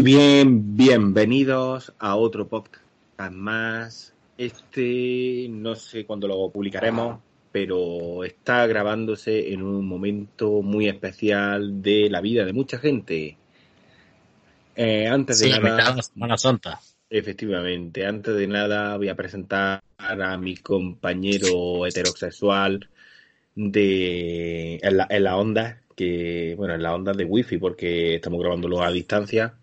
Muy bien, bienvenidos a otro podcast más. Este no sé cuándo lo publicaremos, pero está grabándose en un momento muy especial de la vida de mucha gente. Eh, antes de Sí, nada, Semana Santa. efectivamente, antes de nada voy a presentar a mi compañero heterosexual de en la, en la onda, que bueno, en la onda de wifi, porque estamos grabándolo a distancia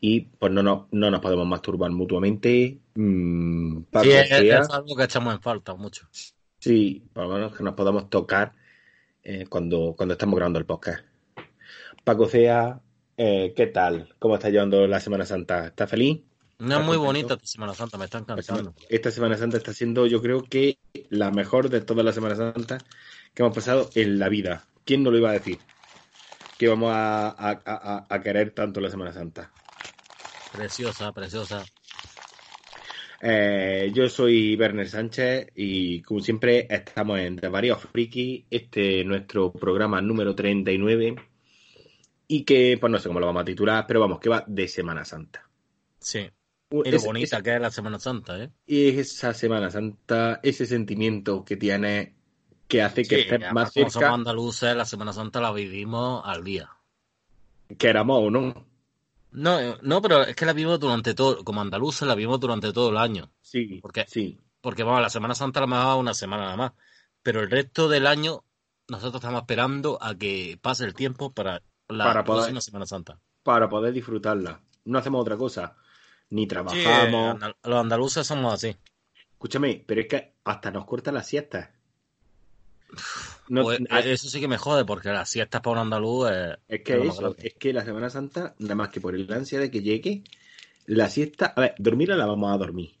y pues no nos, no nos podemos masturbar mutuamente. Mm, Sí, es, algo que echamos en falta mucho. sí, por lo menos que nos podamos tocar eh, cuando, cuando estamos grabando el podcast. Paco Cea, eh, ¿qué tal? ¿Cómo está llevando la Semana Santa? ¿Está feliz? No ¿Estás es muy bonita esta Semana Santa, me están cansando. Esta Semana Santa está siendo, yo creo que la mejor de todas las Semanas Santas que hemos pasado en la vida. ¿Quién no lo iba a decir? Que vamos a, a- a- a querer tanto la Semana Santa. Preciosa, preciosa. Eh, yo soy Werner Sánchez y como siempre estamos en The Varios Friki, este es nuestro programa número 39 y que pues no sé cómo lo vamos a titular, pero vamos, que va de Semana Santa. Sí. Un- Y lo es- bonita es- que es la Semana Santa, ¿eh? esa Semana Santa, ese sentimiento que tiene que hace que Sí, estés más como cerca, somos andaluces, la Semana Santa la vivimos al día. queramos o no. No, eh, no, pero es que la vivimos durante todo, como andaluces la vivimos durante todo el año. Sí, ¿Por qué? sí. Porque vamos, la Semana Santa la dado una semana nada más. Pero el resto del año, nosotros estamos esperando a que pase el tiempo para la Para poder- próxima Semana Santa. Para poder disfrutarla. No hacemos otra cosa. Ni trabajamos. los andaluces somos así. Escúchame, pero es que hasta nos cortan las siestas. No, Pues, eso sí que me jode, porque las siestas para un andaluz eh, es que es eso, es que la Semana Santa, nada más que por el ansia de que llegue, la siesta, a ver, dormirla la vamos a dormir.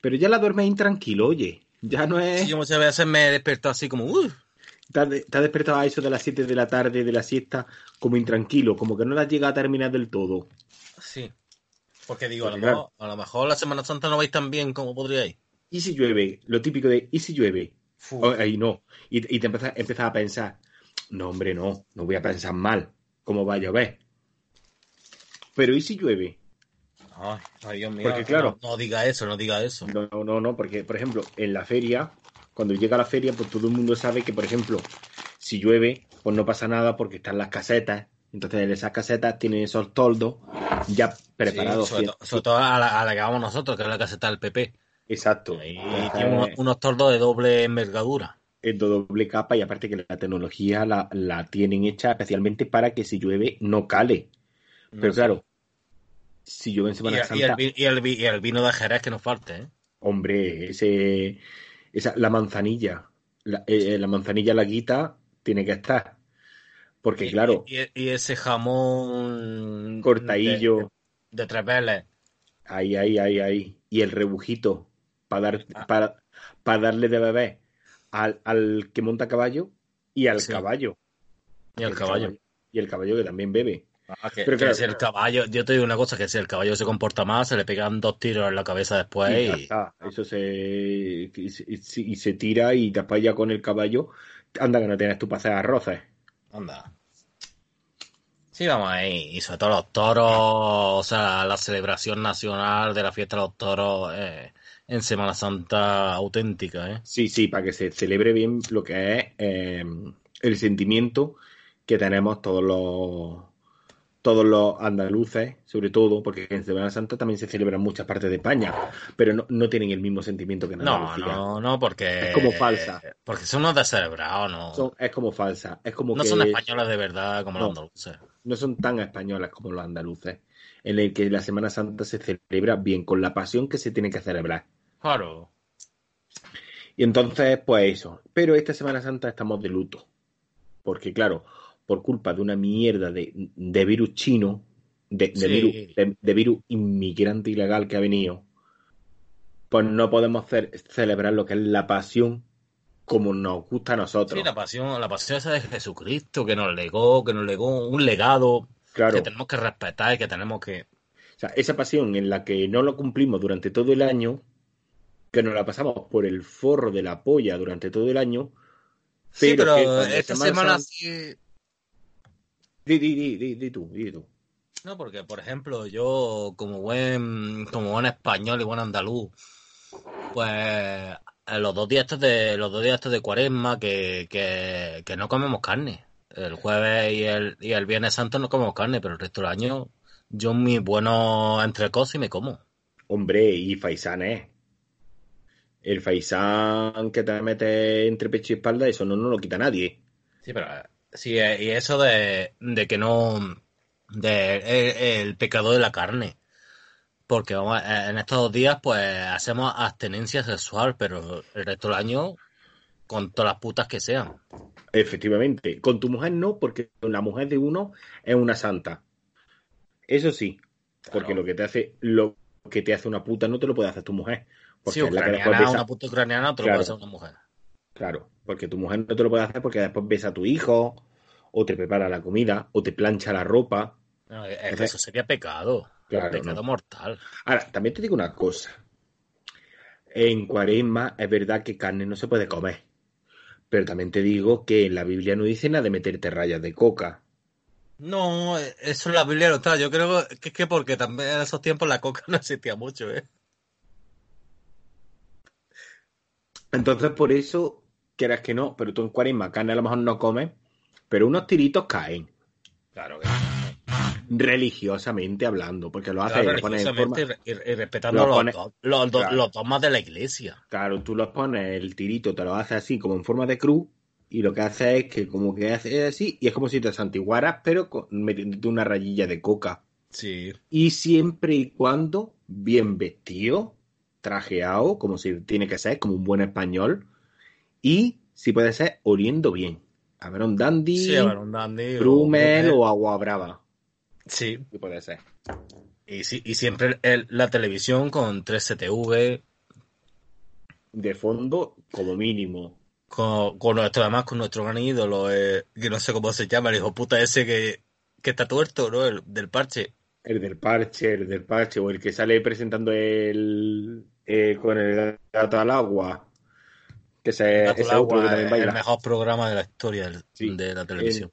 Pero ya la duermes intranquilo, oye. Ya no es. Sí, yo muchas veces me despierto así como, uy, Te has, de- te has despertado a eso de las 7 de la tarde de la siesta como intranquilo, como que no la llega a terminar del todo. sí. Porque digo, a lo, mejor, a lo mejor la Semana Santa no vais tan bien como podríais. ¿Y si llueve? Lo típico de ¿y si llueve? Fu. O- ahí no. Y, y te empiezas, empiezas a pensar, no, hombre, no, no voy a pensar mal, cómo va a llover. Pero ¿y si llueve? Ay, ay, Dios mío. Porque, claro. No, no diga eso, no diga eso. No, no, no, porque, por ejemplo, en la feria, cuando llega la feria, pues todo el mundo sabe que, por ejemplo, si llueve, pues no pasa nada porque están las casetas. Entonces, en esas casetas tienen esos toldos ya preparados. Sí, sobre, to- sobre todo a la, a la que vamos nosotros, que es la caseta del PP. Exacto. Ahí Entonces, tiene unos, unos tordos de doble envergadura. es de doble capa y aparte que la tecnología la, la tienen hecha especialmente para que si llueve no cale. Pero sé. claro, si llueve en Y, Semana y el, y, el, vi- y el vino de Jerez que nos falte, ¿eh? hombre, ese, esa, la manzanilla, la, eh, la manzanilla laguita tiene que estar. Porque Y- claro, Y, y ese jamón. cortadillo, De, de tres veles. ahí, ahí, ahí, ahí. Y el rebujito para dar, Ah. para, para darle de beber al, al que monta caballo y al Sí. caballo. Y el caballo. Y el caballo que también bebe. Ah, que, Pero que claro. si el caballo, yo te digo una cosa, que si el caballo se comporta más, se le pegan dos tiros en la cabeza después y está. Eso se y, se- y tira y después ya con el caballo anda que no tienes tú para hacer arroces. anda. Sí, vamos ahí. Y sobre todo los toros, o sea, la celebración nacional de la fiesta de los toros eh, en Semana Santa auténtica, ¿eh? Sí, sí, para que se celebre bien lo que es eh, el sentimiento que tenemos todos los todos los andaluces, sobre todo, porque en Semana Santa también se celebra en muchas partes de España, pero no, no tienen el mismo sentimiento que en Andalucía. No, no, no, porque... Es como falsa. Porque son unos descerebrados, ¿no? es como falsa. Es como no son españoles de verdad como los andaluces. No son tan españolas como los andaluces, en el que la Semana Santa se celebra bien, con la pasión que se tiene que celebrar. Claro. Y entonces, pues eso. Pero esta Semana Santa estamos de luto. Porque, claro, por culpa de una mierda de, virus chino, de, virus, de, virus inmigrante ilegal que ha venido, pues no podemos hacer, celebrar lo que es la pasión como nos gusta a nosotros. Sí, la pasión, la pasión esa de Jesucristo que nos legó, que nos legó un legado que tenemos que respetar y que tenemos que... O sea, esa pasión en la que no lo cumplimos durante todo el año, que nos la pasamos por el forro de la polla durante todo el año. sí, pero esta semana sí Di, di, di, di, tú, di tú. No, porque, por ejemplo, yo, como buen, como buen español y buen andaluz, pues los dos días estos de, los dos días estos de cuaresma que, que, que no comemos carne. El jueves y el, y el viernes santo no comemos carne, pero el resto del año yo mi bueno entrecos y me como. Hombre, y faisán, ¿eh? El faisán que te mete entre pecho y espalda, eso no, no lo quita nadie. Sí, pero Sí, eh, y eso de, de que no. de el, pecado de la carne. Porque vamos, eh, en estos dos días, pues hacemos abstenencia sexual, pero el resto del año, con todas las putas que sean. Efectivamente. Con tu mujer no, porque la mujer de uno es una santa. Eso sí. Porque lo que te hace, lo que te hace una puta no te lo puede hacer tu mujer. Porque sí, ucraniana, una puta ucraniana te lo puede hacer una mujer. Claro, porque tu mujer no te lo puede hacer porque después ves a tu hijo, o te prepara la comida, o te plancha la ropa. eso sería pecado. pecado mortal. Ahora, también te digo una cosa. En cuaresma es verdad que carne no se puede comer. Pero también te digo que en la Biblia no dice nada de meterte rayas de coca. No, eso en la Biblia no está. Yo creo que es que porque también en esos tiempos la coca no existía mucho, ¿eh? Entonces, por eso quieras que no, pero tú en cuaresma carne a lo mejor no comes, pero unos tiritos caen. Claro que religiosamente hablando, porque lo haces y, respetando los, los, de la iglesia. Claro, tú los pones, el tirito te lo haces así como en forma de cruz y lo que hace es que como que hace así y es como si te santiguaras pero metiéndote una rayilla de coca. Sí. Y siempre y cuando bien vestido, trajeado, como si tiene que ser, como un buen español, y, si puede ser, oliendo bien. A ver un dandy, sí, a ver un dandy o, agua brava. Sí. Sí puede ser. Y, sí, y siempre la televisión con 3CTV. De fondo, como mínimo. Con, con nuestro, además, con nuestro gran ídolo, eh, que no sé cómo se llama, el hijo puta ese que, que está tuerto, ¿no? El del parche. El del parche, el del parche, o el que sale presentando el, eh, con el gato al agua que se, ese el mejor programa de la historia de la televisión.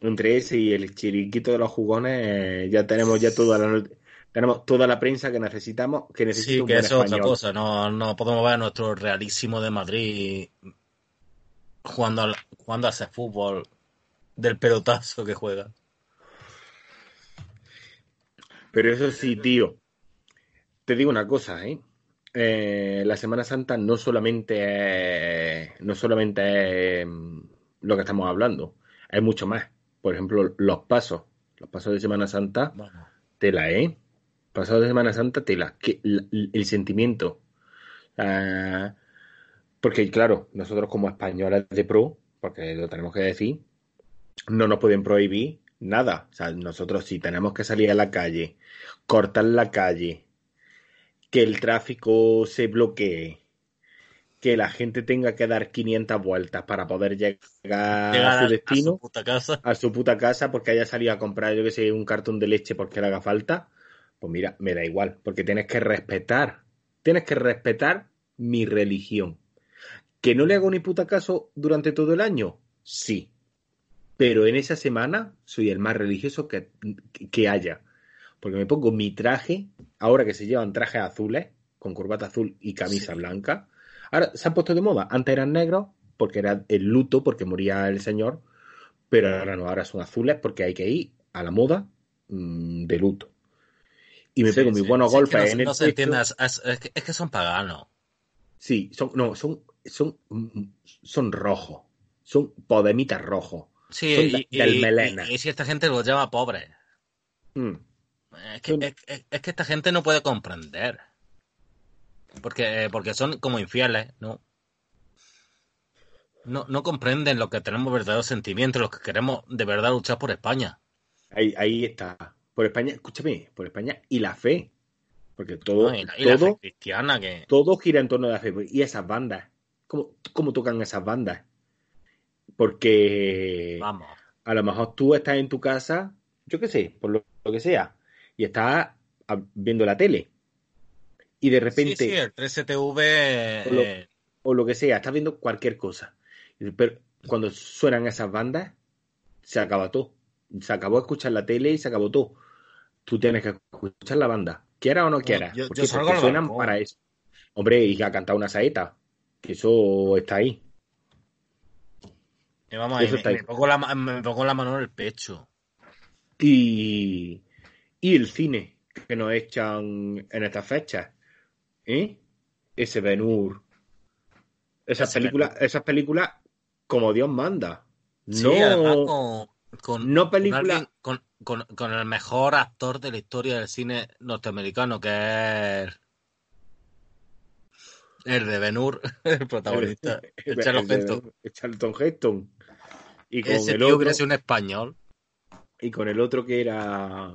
entre ese y el chiriquito de los jugones eh, ya tenemos ya toda la tenemos toda la prensa que necesitamos que sí que eso es otra cosa no, no podemos ver a nuestro realísimo de Madrid jugando al, jugando a ese fútbol del pelotazo que juega. Pero eso sí tío te digo una cosa eh eh, la Semana Santa no solamente es, no solamente mm, lo que estamos hablando, hay mucho más. Por ejemplo, los pasos, los pasos de Semana Santa, tela, ¿eh? Pasos de Semana Santa, tela. Que, el, sentimiento. Ah, porque, claro, nosotros como españoles de pro, porque lo tenemos que decir, no nos pueden prohibir nada. O sea, nosotros si tenemos que salir a la calle, cortar la calle, que el tráfico se bloquee, que la gente tenga que dar 500 vueltas para poder llegar, a su destino, a su, puta casa. a su puta casa, porque haya salido a comprar, yo que sé, un cartón de leche porque le haga falta, pues mira, me da igual, porque tienes que respetar, tienes que respetar mi religión. ¿Que no le hago ni puta caso durante todo el año? Sí. Pero en esa semana soy el más religioso que, que haya porque me pongo mi traje, ahora que se llevan trajes azules, con corbata azul y camisa blanca. Ahora se han puesto de moda, antes eran negros, porque era el luto, porque moría el señor, pero ahora no, ahora son azules porque hay que ir a la moda mm, de luto. Y me Sí, pego mis sí, buenos es golpes que no, en el no se entiende, es, que, son paganos. Sí, son, no, son, son, mm, son rojos. Son podemitas rojos. Sí, Son y, de- del y- melena. y- y si esta gente los llama pobres. Mm. Es que, es, es- es que esta gente no puede comprender. Porque, porque son como infieles, ¿no? No, no comprenden lo que tenemos verdaderos sentimientos, los que queremos de verdad luchar por España. Ahí, ahí está. Por España, escúchame, por España y la fe. Porque todo, ¿no? Y, la, y la todo, fe cristiana que... todo gira en torno a la fe. Y esas bandas. ¿Cómo, cómo tocan esas bandas? Porque Vamos. a lo mejor tú estás en tu casa, yo qué sé, por lo, lo que sea, y estás a- viendo la tele. Y de repente, Sí, sí, el 3CTV... Por lo- eh, o lo que sea, estás viendo cualquier cosa. Pero cuando suenan esas bandas, se acaba todo. Se acabó escuchar la tele y se acabó todo. Tú tienes que escuchar la banda, quiera o no quieras. yo- yo porque salgo porque suenan para eso. Hombre, y a cantar una saeta, que eso está ahí. y vamos, Eso me, está ahí. me pongo la, me pongo la mano en el pecho. Y, y el cine que nos echan en estas fechas. ¿Eh? Ese Ben-Hur. Esas Ese películas, esas películas como Dios manda. Sí, No, además con, con, no con película- alguien- con, con- con el mejor actor de la historia del cine norteamericano, que es el de Ben Hur, el protagonista, el Charles Heston. el Charlton Heston. Y con Ese el tío otro, sido un español. y con el otro que era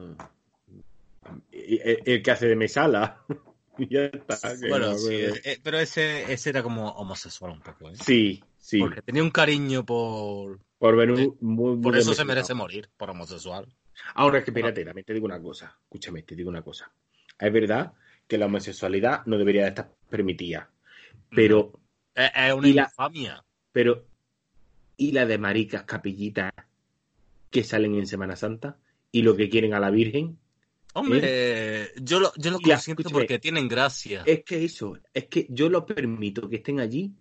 el, el que hace de mesala. Ya está. Bueno, sí, eh, pero ese, ese era como homosexual un poco, ¿eh? sí, sí. Porque tenía un cariño por... Por, Sí. muy, muy Por eso se merece morir, por homosexual. Ahora es que espérate, también te digo una cosa. Escúchame, te digo una cosa. Es verdad que la homosexualidad no debería de estar permitida. Pero, Es, es una la- infamia. pero, ¿y la de maricas capillitas que salen en Semana Santa? ¿Y lo que quieren a la Virgen? Hombre, yo lo, yo lo consiento porque tienen gracia. Es que eso, es que yo lo permito que estén allí,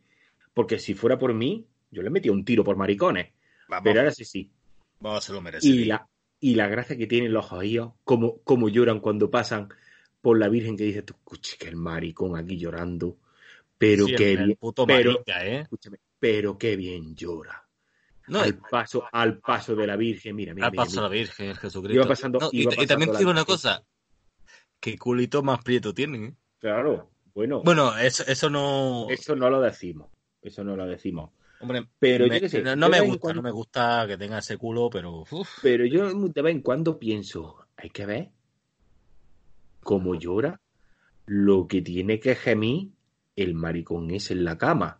porque si fuera por mí, yo les metía un tiro por maricones. Vamos, Pero ahora sí, sí. vamos, se lo merece. Y la, y la gracia que tienen los oídos, como, como lloran cuando pasan por la Virgen que dice, tú, escuche, que el maricón aquí llorando, pero Sí, qué bien, puto pero- marica, ¿eh? escúchame, pero qué bien llora. No, al paso, al paso de la Virgen, mira, mira, al mira, paso mira. la Virgen, Jesucristo. Iba pasando- No, y, iba y también te digo una cosa. Qué culito más prieto tienen, ¿eh? Claro, bueno, Bueno, eso, eso no... eso no lo decimos, eso no lo decimos. Hombre, Pero me- yo qué sé, no, de me gusta, cuando- no me gusta que tenga ese culo, pero... uf. Pero yo de vez en cuando pienso, hay que ver cómo llora lo que tiene que gemir el maricón ese en la cama.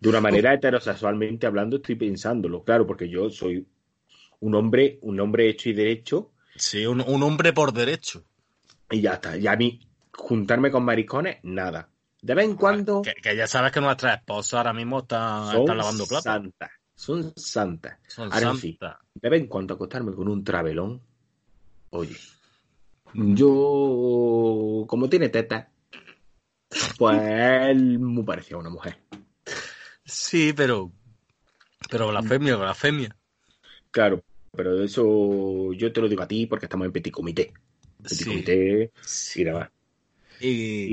De una manera heterosexualmente hablando, estoy pensándolo, claro, porque yo soy un hombre, un hombre hecho y derecho, Sí, un, un hombre por derecho. y ya está. Y a mí, juntarme con maricones, nada. De vez en cuando Que, que ya sabes que nuestra esposa ahora mismo está, son está lavando plata. santas. Son santas. Son Ahora sí. santas. De vez en cuando acostarme con un travelón. Oye, yo, como tiene teta, pues él me parecía una mujer. Sí, pero... Pero blasfemia, blasfemia. Claro, pero eso yo te lo digo a ti porque estamos en petit comité. Petit Sí. comité Sí. y nada más. Y,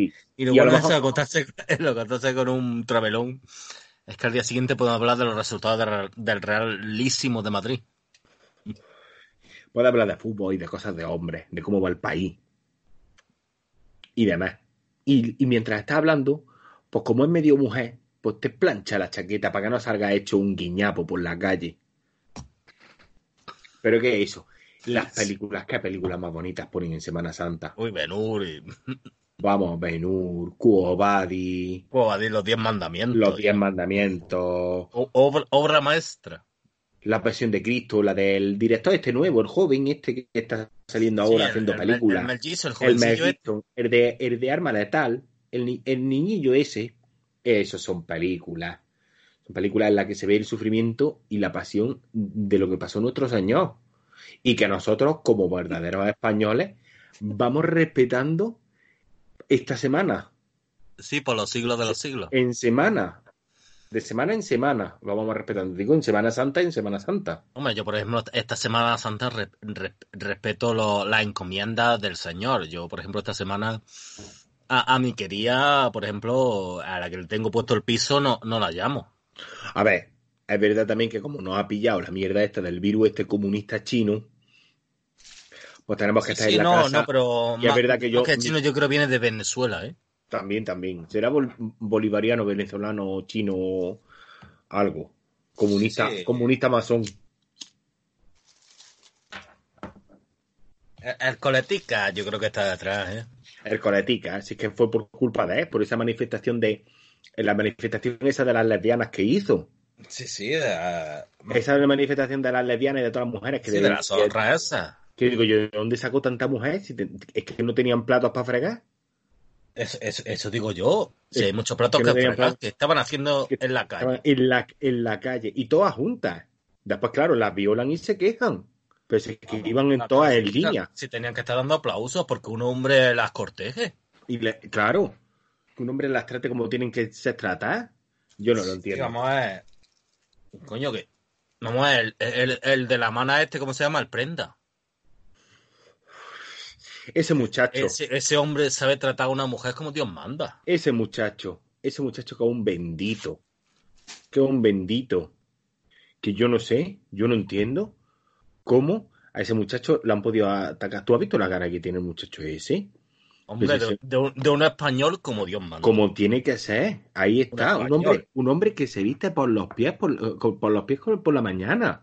Y, y lo y lo bueno es mejor- acostarse, lo acostarse con un travelón. Es que al día siguiente podemos hablar de los resultados del, del Realísimo de Madrid. puedo hablar de fútbol y de cosas de hombres, de cómo va el país y demás. Y, y mientras estás hablando, pues como es medio mujer, pues te plancha la chaqueta para que no salga hecho un guiñapo por la calle. Pero ¿qué es eso? Las películas, ¿qué películas más bonitas ponen en Semana Santa? Uy, Benur y... Vamos, Benur, Puedo decir los diez mandamientos. Los Diez Mandamientos, O- obra, obra maestra. La Pasión de Cristo, la del director este nuevo, el joven este que está saliendo ahora Sí, el- haciendo el- películas. El, Mel Gibson, el El este. El de, el de Arma Letal, el, el niñillo ese, esos son películas. Son películas en las que se ve el sufrimiento y la pasión de lo que pasó en nuestros años. Y que nosotros, como verdaderos españoles, vamos respetando esta semana, Sí, por los siglos de los siglos. en semana. De semana en semana lo vamos respetando. Digo, en Semana Santa y en Semana Santa. Hombre, yo por ejemplo, esta Semana Santa re- re- respeto lo- la encomienda del Señor. Yo, por ejemplo, esta semana a, a mi querida, por ejemplo, a la que le tengo puesto el piso, no, no la llamo. A ver, es verdad también que como nos ha pillado la mierda esta del virus este comunista chino, pues tenemos que estar Sí, en la no, casa. no, pero y es verdad que yo- chino yo creo viene de Venezuela, ¿eh? También, también. Será bol- bolivariano, venezolano, chino, algo. Comunista, Sí. comunista masón. El, el Coletica yo creo que está detrás, ¿eh? El coletica, así que fue por culpa de él, por esa manifestación de la manifestación esa de las lesbianas que hizo. Sí, sí, de, Esa manifestación de las lesbianas y de todas las mujeres que, sí, de la zorra esa. que digo yo, ¿de dónde sacó tanta mujer? Si te- es que no tenían platos para fregar. Eso, eso, eso digo yo. Si Es hay muchos platos que que, no tenían fregar platos. que estaban haciendo Que en la calle. en la, en la calle y todas juntas. Después, claro, las violan y se quejan. Pero es que iban en La todas en línea. Si tenían que estar dando aplausos porque un hombre las corteje. Y le- claro, que un hombre las trate como tienen que ser tratadas. Yo no lo Sí, entiendo. vamos a ver. Coño, que. Vamos a ver, el, el- el de la mana este, ¿cómo se llama? El prenda. Ese muchacho, ese, Ese, ese hombre sabe tratar a una mujer como Dios manda. muchacho, ese muchacho que es un bendito. Que es un bendito. Que yo no sé, yo no entiendo cómo a ese muchacho le han podido atacar. ¿Tú has visto la cara que tiene el muchacho ese? Hombre, Pues de, de un, de un español como Dios manda. Como tiene que ser. Ahí está. Un hombre, un hombre que se viste por los pies por, por los pies por la mañana.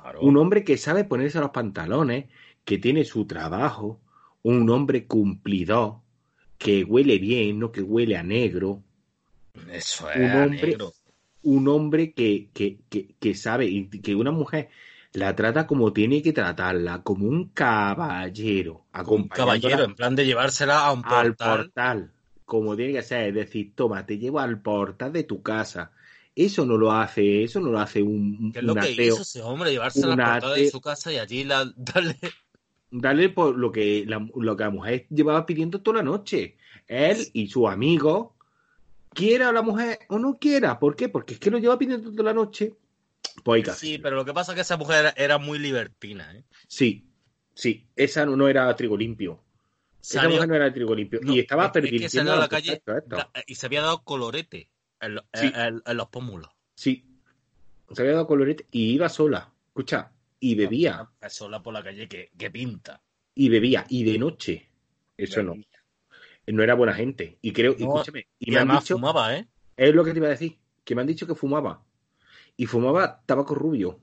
Claro. Un hombre que sabe ponerse los pantalones, que tiene su trabajo, un hombre cumplidor, que huele bien, no que huele a negro, Eso es un hombre- negro. un hombre que, que, que, que sabe y que una mujer la trata como tiene que tratarla, como un caballero, Un caballero, en plan de llevársela a un al portal. portal, como tiene que ser, es decir, toma, te llevo al portal de tu casa. Eso no lo hace, eso no lo hace un, ¿Qué es lo un que ateo. hizo ese hombre? Llevársela al portal de ateo. su casa y allí la, darle. Dale por lo que la, lo que la mujer llevaba pidiendo toda la noche. Él y su amigo, quiera la mujer o no quiera. ¿Por qué? Porque es que lo lleva pidiendo toda la noche. Pues Sí, pero lo que pasa es que esa mujer era, era muy libertina, ¿eh? sí, sí, esa no, era trigo limpio. Esa Salió- mujer no era trigo limpio. No, y estaba es que- es a la calle la- y se había dado colorete en, lo- Sí. en- en los pómulos. Sí. Se había dado colorete y iba sola. Escucha, y bebía. Sola por la calle que, que pinta. Y bebía. Y de noche. Eso no. No era buena gente. Y creo, No, escúchame, y, Y, me han además dicho, fumaba, ¿eh? es lo que te iba a decir, que me han dicho que fumaba. Y fumaba tabaco rubio.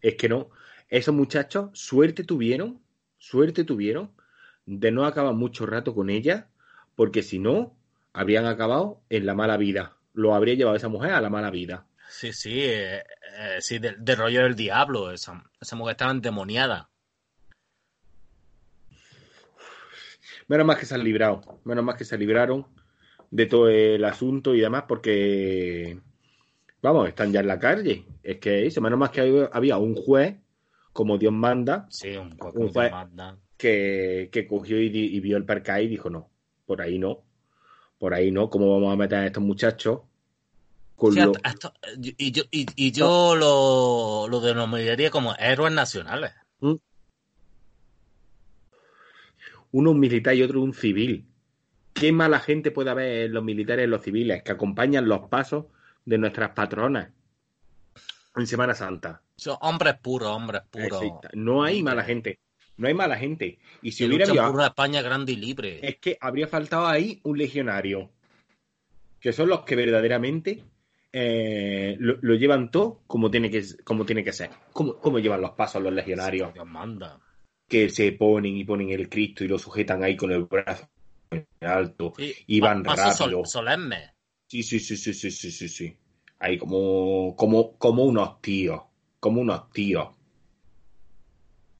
Es que no. Esos muchachos, suerte tuvieron, suerte tuvieron de no acabar mucho rato con ella, porque si no, habrían acabado en la mala vida. Lo habría llevado esa mujer a la mala vida. Sí, sí, eh, eh, sí, del rollo del diablo. Esa, esa mujer estaba endemoniada. Menos mal que se han librado, menos mal que se libraron de todo el asunto y demás, porque, vamos, están ya en la calle. Es que eso, menos mal que había- un juez, como Dios manda, Sí, un juez- manda. que, que cogió y, vio el perca y dijo, no, por ahí no, por ahí no, ¿cómo vamos a meter a estos muchachos? Con Sí, lo- hasta- hasta- y yo, y, y yo lo, lo denominaría como héroes nacionales. uno un militar y otro un civil. ¿Qué mala gente puede haber en los militares y en los civiles que acompañan los pasos de nuestras patronas en Semana Santa? Son hombres puros, hombres puros. Exista. No hay mala gente. No hay mala gente. Y si que hubiera por una España grande y libre. es que habría faltado ahí un legionario. Que son los que verdaderamente eh, lo, lo llevan todo como tiene que, como tiene que ser. Como, como llevan los pasos los legionarios. Dios manda. Que se ponen y ponen el Cristo y lo sujetan ahí con el brazo en alto. Sí, Y van pasos sol- rápido. Sí, sí, sí, sí, sí, sí, sí, sí. Ahí como, como, como unos tíos. Como unos tíos.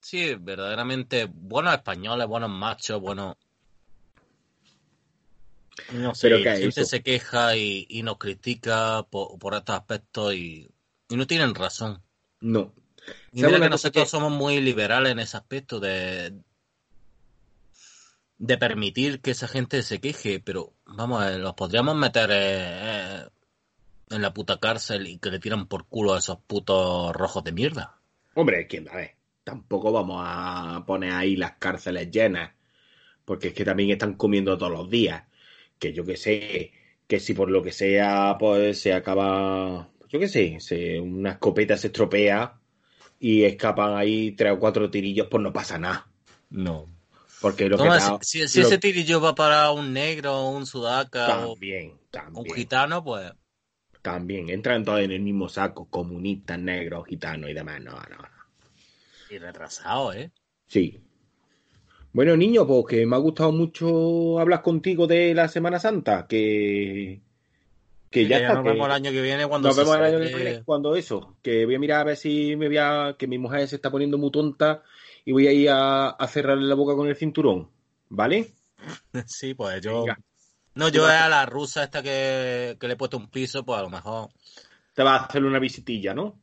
Sí, verdaderamente buenos españoles, buenos machos, buenos. No sé, Pero y ¿qué la gente eso? se queja y, y nos critica por, por estos aspectos y, y no tienen razón. No. Y ¿Sabe mira que nosotros que- somos muy liberales en ese aspecto de, de permitir que esa gente se queje, pero vamos, a ver, los podríamos meter eh, eh, en la puta cárcel y que le tiran por culo a esos putos rojos de mierda. Hombre, quién a ver, tampoco vamos a poner ahí las cárceles llenas, porque es que también están comiendo todos los días. Que yo que sé, que si por lo que sea, pues se acaba, yo que sé, se, una escopeta se estropea y escapan ahí tres o cuatro tirillos, pues no pasa nada. No. Porque lo Toma, que da- si, si lo- ese tirillo va para un negro, un sudaca o también, un gitano, pues también, entran todos en el mismo saco, comunistas, negros, gitanos y demás, no, no, no. y retrasado, ¿eh? Sí. Bueno, niño, pues que me ha gustado mucho hablar contigo de la Semana Santa, que, que ya está, nos que vemos el año que viene cuando nos se vemos el año que celebre- viene, cuando eso, que voy a mirar a ver si me voy a, que mi mujer se está poniendo muy tonta y voy a ir a, a cerrarle la boca con el cinturón, ¿vale? Sí, pues yo... Venga. No, yo a la rusa esta que, que le he puesto un piso, pues a lo mejor... Te vas a hacer una visitilla, ¿no?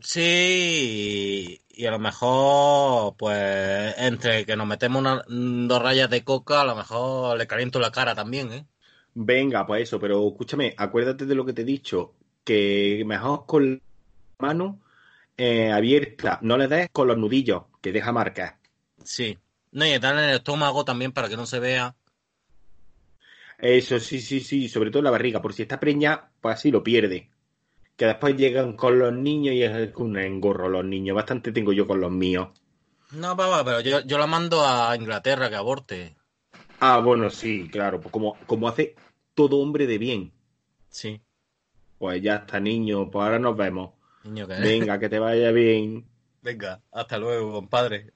Sí, y a lo mejor, pues, entre que nos metemos una- dos rayas de coca, a lo mejor le caliento la cara también, ¿eh? Venga, pues eso, pero escúchame, acuérdate de lo que te he dicho, que mejor con la mano eh, abierta, no le des con los nudillos, que deja marcas. Sí. No, y darle en el estómago también para que no se vea. Eso, sí, sí, sí, sobre todo en la barriga, por si está preñada, pues así lo pierde. Que después llegan con los niños y es un engorro los niños, bastante tengo yo con los míos. No, papá, pero yo, yo la mando a Inglaterra que aborte. Ah, bueno, sí, claro, pues como, como hace todo hombre de bien. Sí. Pues ya está, niño, pues ahora nos vemos. Niño. Venga, que te vaya bien. Venga, hasta luego, compadre.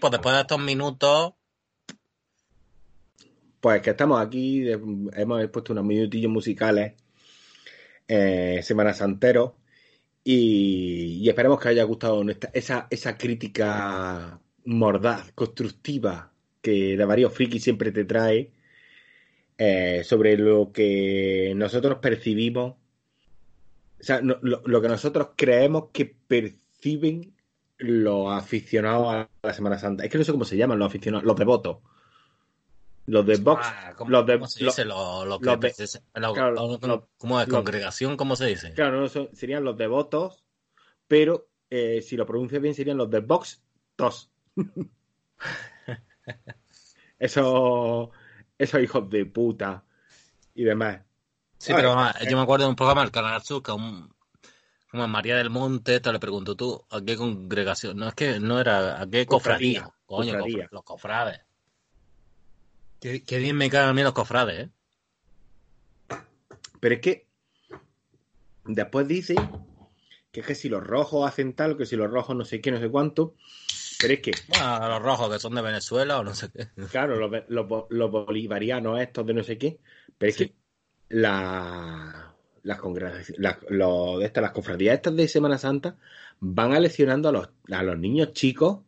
Pues después de estos minutos, Pues que estamos aquí, hemos puesto unos minutillos musicales, eh, Semana Santero, y, esperemos que haya gustado nuestra, esa, esa crítica mordaz, constructiva, que de varios frikis siempre te trae, eh, sobre lo que nosotros percibimos, o sea, lo, lo que nosotros creemos que perciben los aficionados a la Semana Santa. Es que no sé cómo se llaman los aficionados, los devotos. Los de Vox, Ah, ¿cómo, los de, cómo se dice? Lo, lo que los de- se- lo- claro, lo- los- ¿Cómo es? los- ¿Congregación? ¿Cómo se dice? Claro, no son- serían los devotos, pero eh, si lo pronuncias bien serían los de Vox Tos. esos, esos hijos de puta y demás. Sí, pero ah, yo me acuerdo de un programa del Canal Sur que un, como a María del Monte, esta le preguntó tú, ¿a qué congregación? No, es que no era, ¿a qué cofradía? Cofradía, Coño, cofradía. cofra- los cofrades. Qué, qué bien me cagan a mí los cofrades, ¿eh? Pero es que después dicen que es que si los rojos hacen tal, que si los rojos no sé qué, no sé cuánto. Pero es que, Bueno, los rojos que son de Venezuela o no sé qué. claro, los, los bo- los bolivarianos estos de no sé qué. Pero es Sí. que la, las congregaciones, las, los- estas, las cofradías estas de Semana Santa van aleccionando a los, a los niños chicos,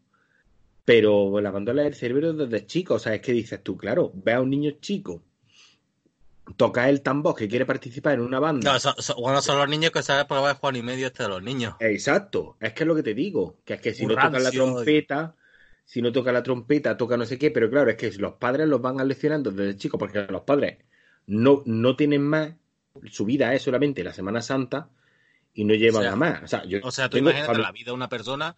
pero lavándoles el cerebro desde chicos. O sea, es que dices tú, claro, ve a un niño chico toca el tambor que quiere participar en una banda. No, so- so- bueno, son los niños que saben probar Juan y medio este de los niños. Exacto, es que es lo que te digo, que es que si no toca la rancio. trompeta, si no toca la trompeta, toca no sé qué, pero claro, es que los padres los van aleccionando desde chicos, porque los padres no, no tienen más, su vida es solamente la Semana Santa y no llevan O sea, a más. O sea, yo O sea, tú imagínate la vida de una persona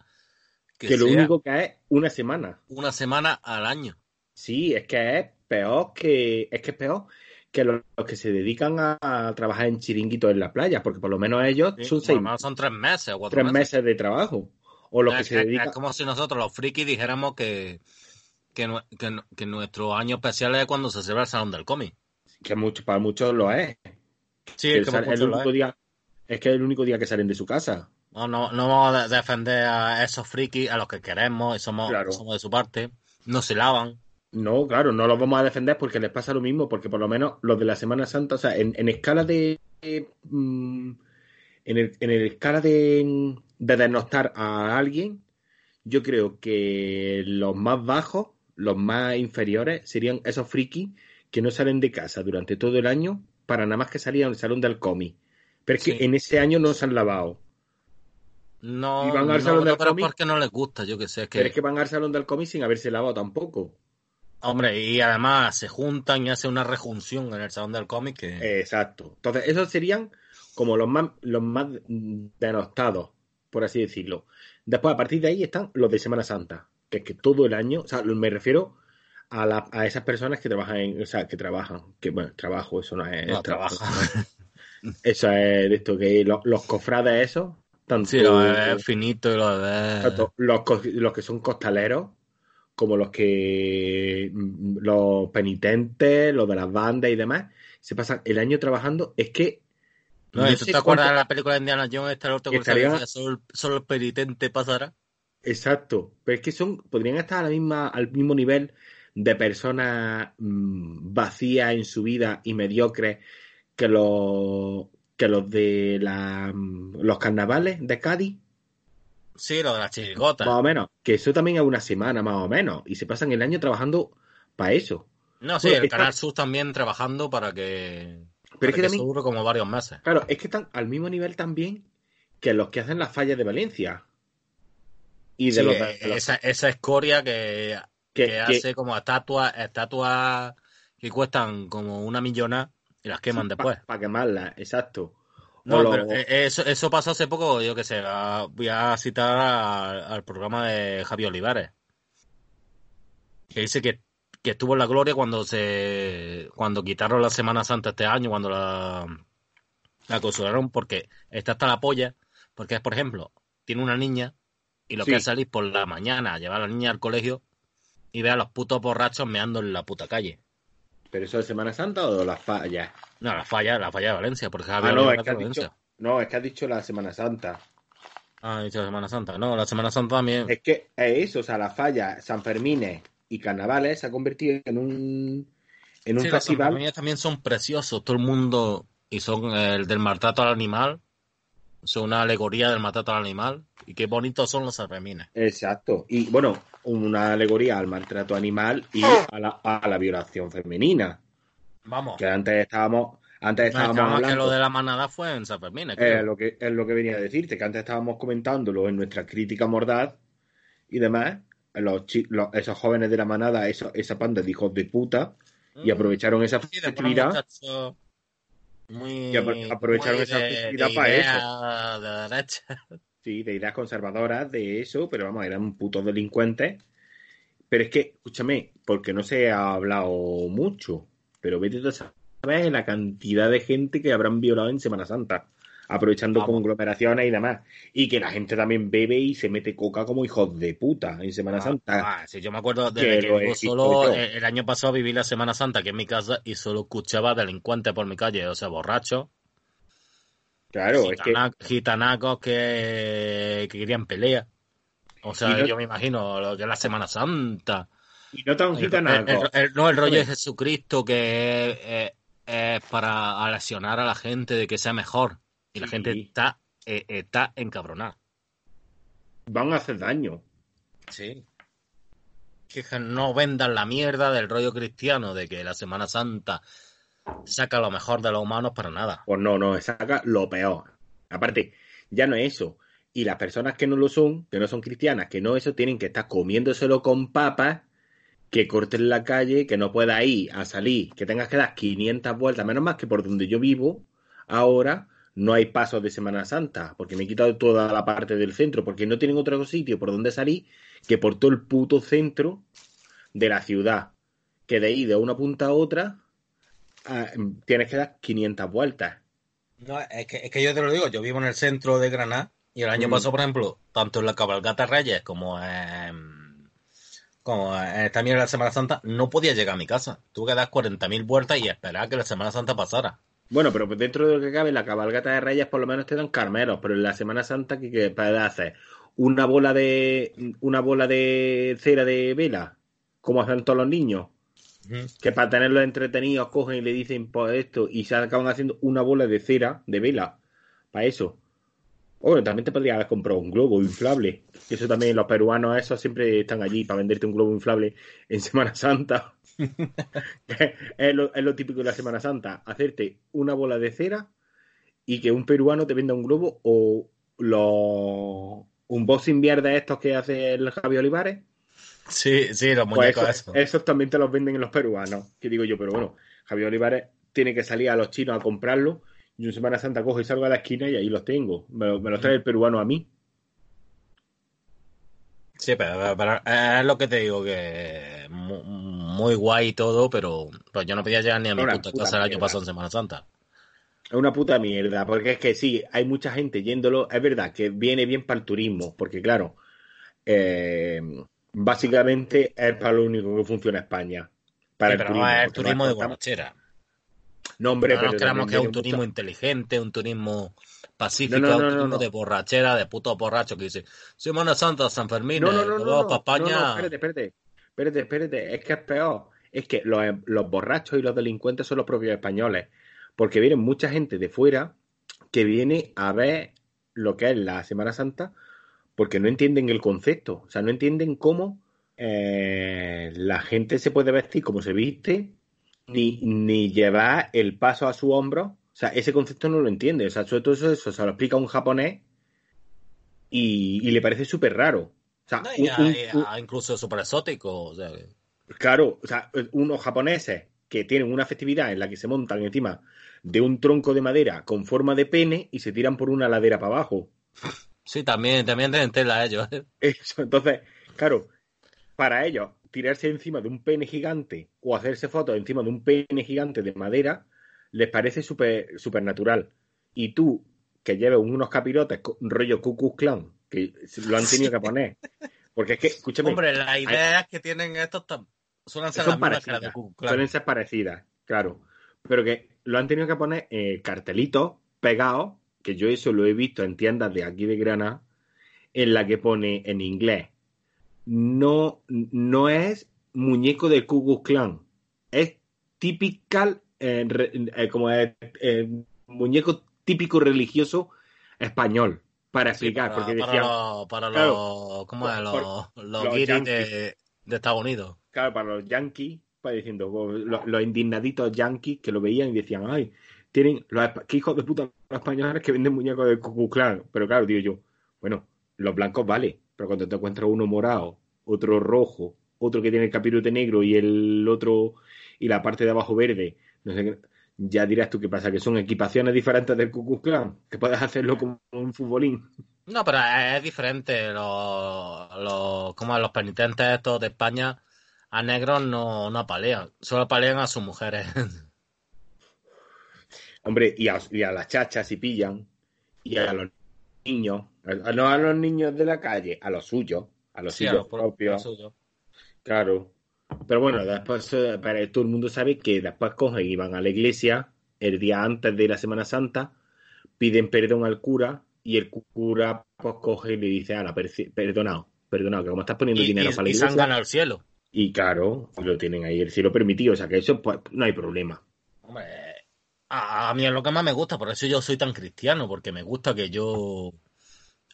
que, que lo único que es una semana. una semana al año. Sí, es que es peor que, es que es peor que los, que se dedican a, a trabajar en chiringuitos en la playa, porque por lo menos ellos ¿sí? son seis, son tres meses o cuatro tres meses. meses de trabajo. O los que se es- dedican. es como si nosotros, los frikis, dijéramos que, que nuestro año especial es cuando se celebra el Salón del Cómic. que mucho, para muchos lo es. Sí, Que es que el único es. día, es que es el único día que salen de su casa. No, no, no vamos a de- defender a esos frikis, a los que queremos y somos, Claro. somos de su parte. No se lavan. No, claro, no los vamos a defender porque les pasa lo mismo, porque por lo menos los de la Semana Santa, o sea, en, en escala de. mm, en, el, en el escala de, de denostar a alguien, yo creo que los más bajos, los más inferiores, serían esos frikis que no salen de casa durante todo el año para nada más que salir al salón del cómic. Pero es Sí. que en ese año no se han lavado. No, Y van al no, Salón no, del pero Cómic. porque no les gusta, yo que sé. Es que, Pero es que van al salón del cómic sin haberse lavado tampoco. Hombre, y además se juntan y hacen una rejunción en el Salón del Cómic que... Exacto. Entonces, esos serían como los más, los más denostados, por así decirlo. Después, a partir de ahí están los de Semana Santa, que es que todo el año, o sea, me refiero a, la- a esas personas que trabajan, en, o sea, que trabajan, que bueno, trabajo, eso no es no trabajo. Eso es de esto que los, los cofrades esos, tanto, Sí, lo de finito y lo de... tanto los, los que son costaleros, como los que mm, los penitentes, los de las bandas y demás, se pasan el año trabajando, es que No, no ¿y ¿Tú te acuerdas de la película de Indiana Jones? Que decía, estaría- solo, solo el penitente pasará. Exacto, pero es que son, podrían estar a la misma, al mismo nivel de personas mm, vacías en su vida y mediocres que los que los de la, mm, los carnavales de Cádiz, Sí, lo de las chirigotas. más o menos, que eso también es una semana más o menos, y se pasan el año trabajando para eso. No, sí, el está- Canal Sur también trabajando para que... Pero para es que también, dure como varios meses. claro, es que están al mismo nivel también que los que hacen las fallas de Valencia. Y de Sí, los, de los- esa, esa escoria que, que- que que- hace como estatuas, estatuas que cuestan como una millona y las queman después. para quemarlas, exacto. No, pero eh, eso, eso pasó hace poco, yo que sé, voy a citar al, al programa de Javier Olivares, que dice que, que estuvo en la gloria cuando se cuando quitaron la Semana Santa este año, cuando la, la clausuraron, porque está hasta la polla, porque es, por ejemplo, tiene una niña y lo Sí. que es salir por la mañana a llevar a la niña al colegio y ver a los putos borrachos meando en la puta calle. ¿Pero eso es Semana Santa o las fallas? No, la falla, la falla de Valencia, porque Ah, no, es que de has Valencia. dicho, no, es que has dicho la Semana Santa. Ah, he dicho la Semana Santa. No, la Semana Santa también. Es que es eso, o sea, la falla, San Fermín y Carnavales se ha convertido en un, en un Sí, festival. también son preciosos, todo el mundo, y son el del maltrato al animal, son una alegoría del maltrato al animal, y qué bonitos son los sanfermines. Exacto. Y bueno, una alegoría al maltrato animal y a la, a la violación femenina. Vamos, Que antes estábamos, antes no, estábamos que hablando. lo de la manada fue en sanfermines, Es creo. lo que es lo que venía a decirte, que antes estábamos comentándolo en nuestra crítica mordaz y demás. Los, los- esos jóvenes de la manada, eso- esa panda de hijos de puta, y aprovecharon esa Mm. Sí, festividad. muy, Y apro- aprovecharon muy esa festividad de para idea de derecha. Sí, de ideas conservadoras, de eso, pero vamos, eran putos delincuentes. Pero es que, escúchame, porque no se ha hablado mucho, pero vete a saber la cantidad de gente que habrán violado en Semana Santa, aprovechando Vamos. conglomeraciones y demás. Y que la gente también bebe y se mete coca como hijos de puta en Semana Santa. Ah, sí, yo me acuerdo Que desde que, vivo solo, el año pasado viví la Semana Santa aquí en mi casa y solo escuchaba delincuentes por mi calle, o sea, borrachos, Claro, es que gitana- gitanacos que, que querían pelea. O sea, no- yo me imagino lo que es la Semana Santa. y no tan gitanacos. no, el rollo de. Jesucristo que es, es- es para aleccionar a la gente de que sea mejor. Y la Sí. gente está, eh, está encabronada. Van a hacer daño. Sí. Que no vendan la mierda del rollo cristiano de que la Semana Santa saca lo mejor de los humanos para nada. Pues no, no, saca lo peor. Aparte, ya no es eso. Y las personas que no lo son, que no son cristianas, que no eso, tienen que estar comiéndoselo con papas, que corten la calle, que no pueda ir a salir, que tengas que dar 500 vueltas, menos más que por donde yo vivo, ahora no hay pasos de Semana Santa, porque me he quitado toda la parte del centro, porque no tienen otro sitio por donde salir que por todo el puto centro de la ciudad. Que de ahí de una punta a otra ah, tienes que dar 500 vueltas. No, es que, es que yo te lo digo, yo vivo en el centro de Granada y el año mm. pasado, por ejemplo, tanto en la cabalgata Reyes como en, como también en la Semana Santa, no podía llegar a mi casa. Tuve que dar 40.000 vueltas y esperar que la Semana Santa pasara. Bueno, pero pues dentro de lo que cabe, la cabalgata de Reyes por lo menos te dan carmeros, pero en la Semana Santa, ¿qué, qué puedes hacer? ¿Una bola de una bola de cera de vela? Como hacen todos los niños. Que para tenerlos entretenidos cogen y le dicen pues esto y se acaban haciendo una bola de cera de vela. Para eso. Bueno, también te podría haber comprado un globo inflable. Eso también, los peruanos, esos siempre están allí para venderte un globo inflable en Semana Santa. es, lo, típico de la Semana Santa, hacerte una bola de cera y que un peruano te venda un globo o un boxing de estos que hace el Javi Olivares. Sí, sí, los pues muñecos esos, también te los venden en los peruanos. Que digo yo, pero bueno, Javi Olivares tiene que salir a los chinos a comprarlo y en Semana Santa cojo y salgo a la esquina y ahí los tengo. Me, me los trae el peruano a mí. Sí, pero, es lo que te digo, que muy, guay y todo, pero pues yo no podía llegar ni a mi puta, casa el año pasado en Semana Santa. Es una puta mierda, porque es que sí, hay mucha gente yéndolo, es verdad que viene bien para el turismo, porque claro, eh, básicamente es para lo único que funciona España. Para el turismo, es el turismo de borrachera. No, hombre, pero creemos que es un turismo inteligente, un turismo pacífico, un turismo de borrachera, de puto borracho que dice Semana Santa, San Fermín, no, no, no, para España. espérate, espérate, espérate, espérate, es que es peor. Es que los, los borrachos y los delincuentes son los propios españoles, porque vienen mucha gente de fuera que viene a ver lo que es la Semana Santa porque no entienden el concepto, o sea, no entienden cómo eh, la gente se puede vestir como se viste ni, ni llevar el paso a su hombro. O sea, ese concepto no lo entiende. O sea, sobre todo eso, eso se lo explica un japonés y, le parece súper raro. O sea, incluso súper exótico. Claro, o sea, unos japoneses que tienen una festividad en la que se montan encima de un tronco de madera con forma de pene y se tiran por una ladera para abajo. Sí, también, también tienen tela ellos. ¿eh? Eso, entonces, claro, para ellos tirarse encima de un pene gigante o hacerse fotos encima de un pene gigante de madera les parece súper super natural. Y tú, que lleves unos capirotes rollo Cucus Clan, que lo han tenido que poner. Porque es que, escúchame. Hombre, las ideas que tienen estos suelen ser son parecidas. Suelen ser parecidas, claro. Pero que lo han tenido que poner eh, cartelitos pegados, que yo eso lo he visto en tiendas de aquí de Granada, en la que pone en inglés no, no es muñeco de Ku Clan Es típico, eh, eh, como eh, muñeco típico religioso español. Para explicar, para, porque para, los, ¿cómo es? Los, los, de, Estados Unidos. Claro, para los yankees, para diciendo, los, indignaditos yankees que lo veían y decían, ay, tienen los ¿qué hijos de puta españoles que venden muñecos de Clan Pero claro, digo yo, bueno, los blancos vale, pero cuando te encuentras uno morado, otro rojo, otro que tiene el capirote negro y el otro y la parte de abajo verde, no sé, ya dirás tú qué pasa, que son equipaciones diferentes del Ku Klux que puedes hacerlo como un futbolín. No, pero es diferente. Los, los, como los penitentes estos de España a negros no, no apalean, solo apalean a sus mujeres. Hombre, y a, y a las chachas si pillan, y a los niños, no a los niños de la calle, a los suyos, a los suyos propios. Claro. Pero bueno, después eh, para todo el mundo sabe que después cogen y van a la iglesia el día antes de la Semana Santa, piden perdón al cura y el cura pues coge y le dice, la perdonado, perdonado, que como estás poniendo dinero para la iglesia. Y al cielo. Y claro, lo tienen ahí el cielo permitido, o sea que eso pues no hay problema. Hombre, a, mí es lo que más me gusta, por eso yo soy tan cristiano, porque me gusta que yo...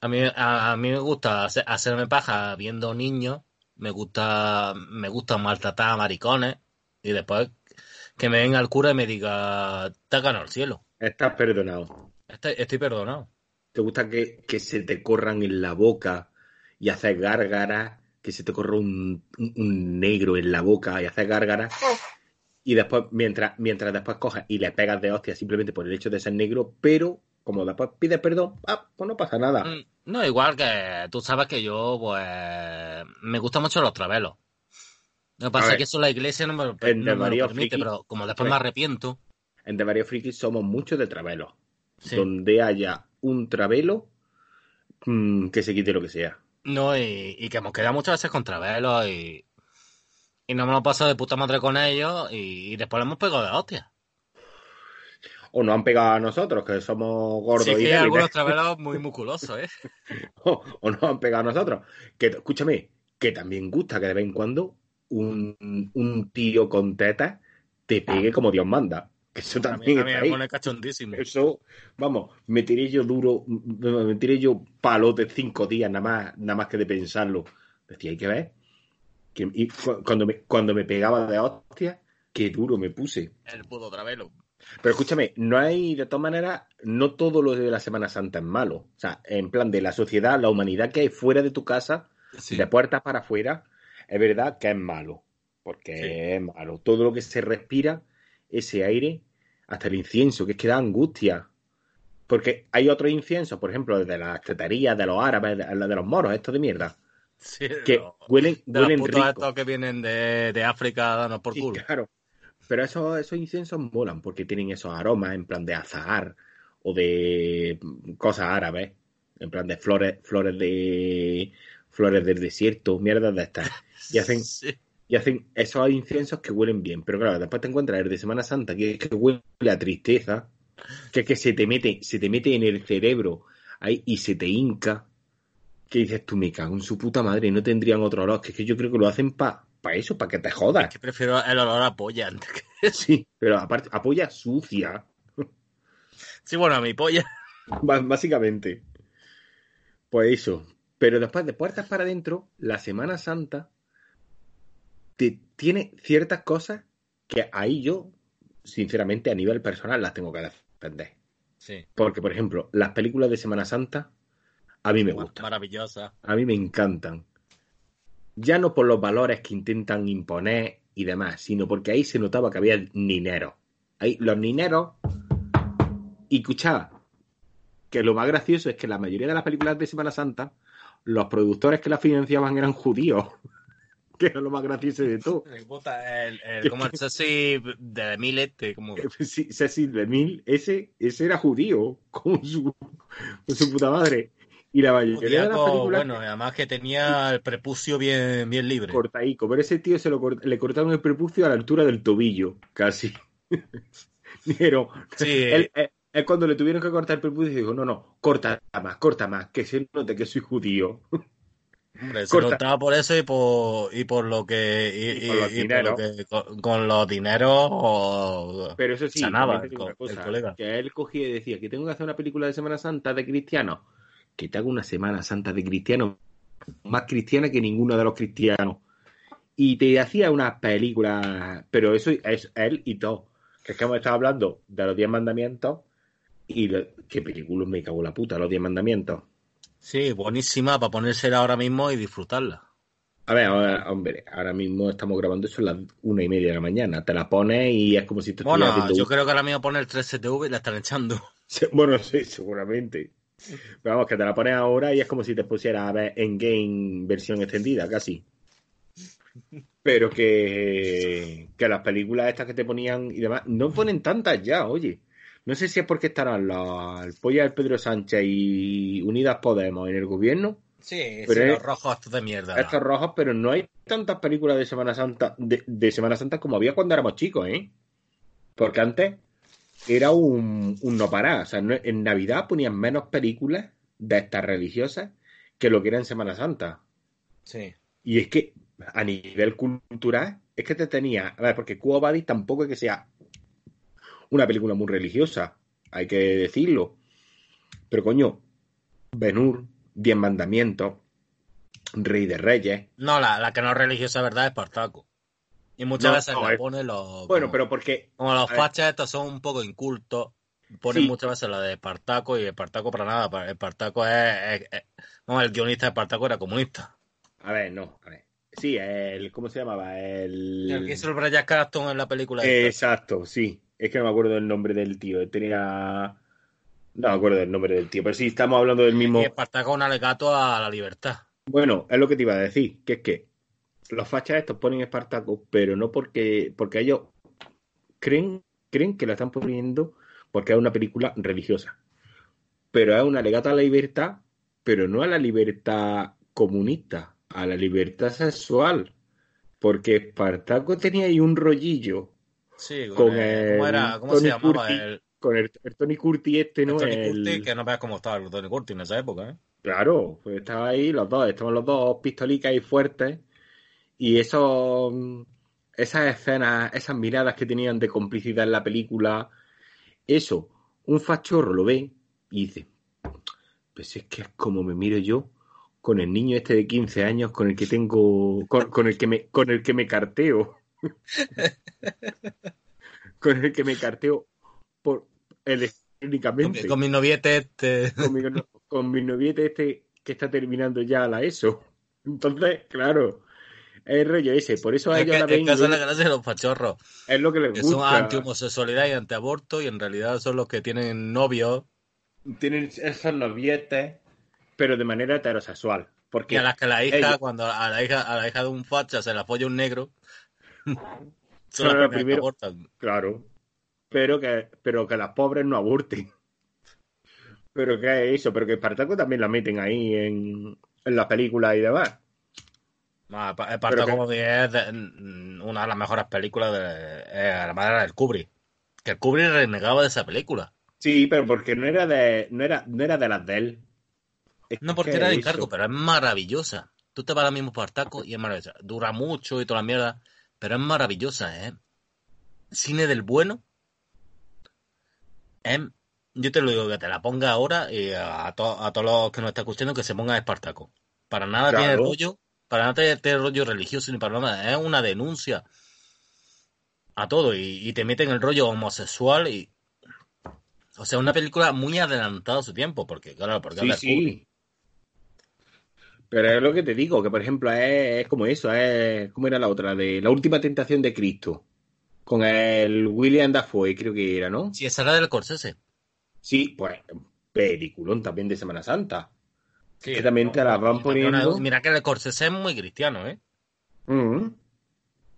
A mí, a, mí me gusta hacerme paja viendo niños, me gusta, me gusta maltratar a maricones y después que me venga el cura y me diga, te has ganado el cielo. Estás perdonado. Estoy, estoy perdonado. ¿Te gusta que, que se te corran en la boca y haces gárgaras? Que se te corra un, un- un negro en la boca y haces gárgaras. Y después, mientras, mientras después coges y le pegas de hostia simplemente por el hecho de ser negro, pero como después pides perdón, ah, pues no pasa nada. Mm, No, igual que tú sabes que yo, pues, me gustan mucho los travelos. Lo que pasa es que eso la iglesia no me lo, no me lo permite, Friki- pero como después a me arrepiento, En De Varios Frikis somos muchos de travelos. sí. Donde haya un travelo mm, que se quite lo que sea. No, y, y que hemos quedado muchas veces con travelos y, y no me lo he pasado de puta madre con ellos y, y después le hemos pegado de hostia. O nos han pegado a nosotros, que somos gordos Sí, y que hay algunos travelos muy musculosos, ¿eh? o, o nos han pegado a nosotros. Que, escúchame, que también gusta que de vez en cuando un, un tío con tetas te pegue como Dios manda. Que eso también a mí está me cachondísimo. Eso, vamos, me tiré yo duro, me tiré yo palote cinco días nada más, nada más que de pensarlo. Decía, hay que ver. Que, y cu- cuando, me, cuando me pegaba de hostia, qué duro me puse. El puto travelo. Pero escúchame, no hay, de todas maneras, no todo lo de la Semana Santa es malo. O sea, en plan de la sociedad, la humanidad que hay fuera de tu casa, Sí. de puertas para afuera, es verdad que es malo. Porque Sí. es malo. Todo lo que se respira, ese aire, hasta el incienso, que es que da angustia. Porque hay otros inciensos, por ejemplo, de las teterías, de los árabes, de, de los moros, estos de mierda, Sí, que no. huelen, de huelen rico. estos que vienen de, de África a darnos por Sí, culo. claro. Pero esos, esos inciensos molan porque tienen esos aromas en plan de azahar o de cosas árabes, en plan de flores, flores de flores del desierto, mierdas de estas. Y hacen, Sí. y hacen esos inciensos que huelen bien. Pero claro, después te encuentras el de Semana Santa que, que huele a tristeza, que es que se te mete, se te mete en el cerebro ahí y se te hinca. Que dices tú, me cago en su puta madre, y no tendrían otro olor. Que es que yo creo que lo hacen para eso, para que te jodas. Que prefiero el olor a polla antes que... Sí, pero aparte, apoya sucia, Sí, bueno, a mi polla. b- básicamente. Pues eso. Pero después de puertas para adentro, la Semana Santa te, tiene ciertas cosas que ahí yo, sinceramente, a nivel personal, las tengo que defender. Sí. Porque, por ejemplo, las películas de Semana Santa, a mí me gustan. Maravillosa. A mí me encantan. Ya no por los valores que intentan imponer y demás, sino porque ahí se notaba que había nineros. Ahí, los nineros. Y escuchaba que lo más gracioso es que la mayoría de las películas de Semana Santa, los productores que las financiaban eran judíos. que era lo más gracioso de todo. Gusta el, el, como el Ceci de Mil este, como... Sí, Cecil DeMille, ese, ese era judío, con su, con su puta madre. Y la mayoría de las películas bueno, además que tenía el prepucio bien, bien libre. cortaico, pero ese tío se lo cort- le cortaron el prepucio a la altura del tobillo, casi. Pero Sí, él, él- él cuando le tuvieron que cortar el prepucio dijo, no, no, corta más, corta más, que se note que soy judío. hombre, se corta. notaba por eso y por, y por lo que... Y, Y por los y- por lo que con, con los dineros o... Pero eso sí, Sanaba el colega. que él cogía y decía que tengo que hacer una película de Semana Santa de cristianos. Que te hago una Semana Santa de cristianos más cristiana que ninguno de los cristianos. Y te hacía una película, pero eso es él y todo. Que es que hemos estado hablando de los diez mandamientos y qué película me cago en la puta, los diez mandamientos. Sí, buenísima para ponérsela ahora mismo y disfrutarla. A ver, ahora- hombre, ahora mismo estamos grabando eso a las una y media de la mañana. Te la pones y es como si te estuvieras Bueno, yo creo que ahora mismo pone el 3CTV y la están echando. Bueno, sí, seguramente. Pero vamos, que te la pones ahora y es como si te pusieras a ver en game versión extendida, casi. Pero que, que las películas estas que te ponían y demás, no ponen tantas ya, oye. No sé si es porque estarán los el Polla del Pedro Sánchez y Unidas Podemos en el gobierno, Sí, Pero sí, es- los rojos estos de mierda. ¿no? estos rojos, pero no hay tantas películas de Semana Santa, de, de Semana Santa como había cuando éramos chicos, ¿eh? Porque antes era un, un no parar. O sea, no- en Navidad ponían menos películas de estas religiosas que lo que era en Semana Santa. Sí. Y es que a nivel cultural, es que te tenía. A ver, porque Cuba tampoco es que sea una película muy religiosa, hay que decirlo. Pero coño, Benur, Diez Mandamientos, Rey de Reyes, No, la, la que no es religiosa, ¿verdad? Es Espartaco. Y muchas No, veces no, le ponen los. Bueno, como, pero porque. como los fachas estos son un poco incultos, ponen Sí. muchas veces la de Espartaco y Espartaco para nada. pa- Espartaco es. es- es- vamos, el guionista de Espartaco era comunista. A ver, no, a ver. Sí, el. ¿Cómo se llamaba? El. El que hizo el Brian Caston en la película. Exacto, sí. Es que no me acuerdo del nombre del tío. Tenía. No me acuerdo del nombre del tío, pero sí, estamos hablando del mismo. Espartaco es un alegato a la libertad. Bueno, es lo que te iba a decir, que es que los fachas estos ponen Espartaco, pero no porque, porque ellos creen, creen que la están poniendo porque es una película religiosa. Pero es un alegato a la libertad, pero no a la libertad comunista, a la libertad sexual. Porque Espartaco tenía ahí un rollillo Sí, con, Con el- ¿cómo, era? ¿Cómo Tony se llamaba? Curtis. El, con el, el Tony Curtis este, ¿no? el Tony El- Curtis, que no veas cómo estaba el Tony Curtis en esa época, ¿eh? Claro, pues estaba ahí los dos, estaban los dos pistolicas y fuertes. Y eso, esas escenas, esas miradas que tenían de complicidad en la película, eso, un fachorro lo ve y dice, pues es que es como me miro yo con el niño este de 15 años con el que tengo, con, con el que me, con el que me carteo. con el que me carteo por Con, electrónicamente con mi noviete este. con mi, con mi noviete este que está terminando ya la ESO. Entonces, claro, el rollo ese. Por eso a Es ellos que, la es ven que es y la gracia de los pachorros. es lo que les Que son gusta. anti-homosexualidad y anti-aborto y en realidad son los que tienen novios Tienen esos novietes, pero de manera heterosexual. Porque y a las que la hija, ellos- cuando a la hija, a la hija de un facha se la apoya un negro, son Claro, las primeras que abortan. Claro. Pero que, pero que las pobres no aborten. Pero que es eso, pero que Espartaco también la meten ahí en, en las películas y demás. Espartaco que- como que es de- mm, una de las mejores películas de eh, la manera del Kubrick. Que el Kubrick renegaba de esa película. Sí, pero porque no era de, no era, no era de las de él. Es No porque que era de encargo, pero es maravillosa. Tú te vas ahora mismo Espartaco y es maravillosa. Dura mucho y toda la mierda, pero es maravillosa, ¿eh? Cine del bueno. Es- yo te lo digo, que te la ponga ahora y a, to- a todos los que nos están escuchando que se pongan Espartaco. Para nada tiene Claro. rollo, para nada tiene, tiene rollo religioso ni para nada. Es una denuncia a todo y, y te meten el rollo homosexual y... O sea, una película muy adelantada a su tiempo, porque claro, porque Sí, sí. Pero es lo que te digo, que por ejemplo es, es como eso, es ¿cómo era la otra? De la última tentación de Cristo. Con el William Dafoe, creo que era, ¿no? Si esa era del Corsese. Sí, pues peliculón también de Semana Santa. Sí, que también te la van poniendo. una- Mira que el Corsese es muy cristiano, ¿eh? Mm.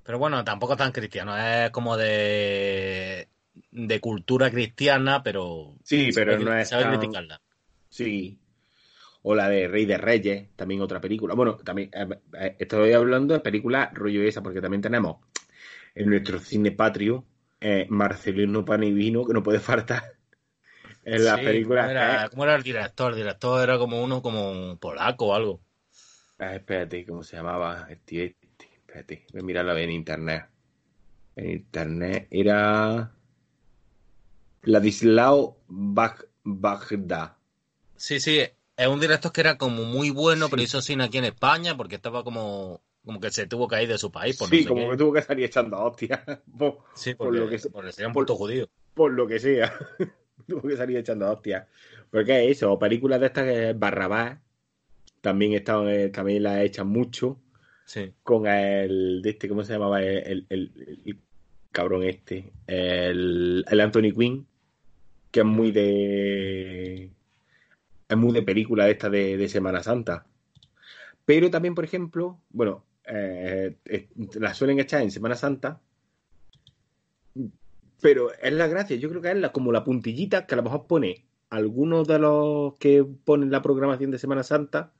Pero bueno, tampoco tan cristiano. Es como de de cultura cristiana, pero Sí, pero sabe- no es sabe tan- criticarla. Sí. O la de Rey de Reyes, también otra película. Bueno, también eh, eh, estoy hablando de películas rollo esa, porque también tenemos en nuestro cine patrio eh, Marcelino Pan y Vino, que no puede faltar en las Sí, películas. ¿cómo era, cómo era el director? El director era como uno como un polaco o algo. Ah, espérate, ¿cómo se llamaba? Este, este, espérate, voy a mirarla en internet. En internet era Ladislao Bag Bagda. Sí, sí, es un director que era como muy bueno, pero hizo cine aquí en España porque estaba como como que se tuvo que ir de su país por no Sí, sé como qué. que tuvo que salir echando hostias por, Sí, por lo que se- porque sería un por- judío. por lo que sea. tuvo que salir echando hostias. Porque es eso, películas de estas que Barrabás también estaban, eh, también las echan mucho. Sí. con el de este, ¿cómo se llamaba? El, el- el- el cabrón este, el, el Anthony Quinn, que es muy de es muy de película esta de, de Semana Santa. Pero también, por ejemplo, bueno, eh, eh, la suelen echar en Semana Santa, pero es la gracia, yo creo que es la, como la puntillita que a lo mejor pone algunos de los que ponen la programación de Semana Santa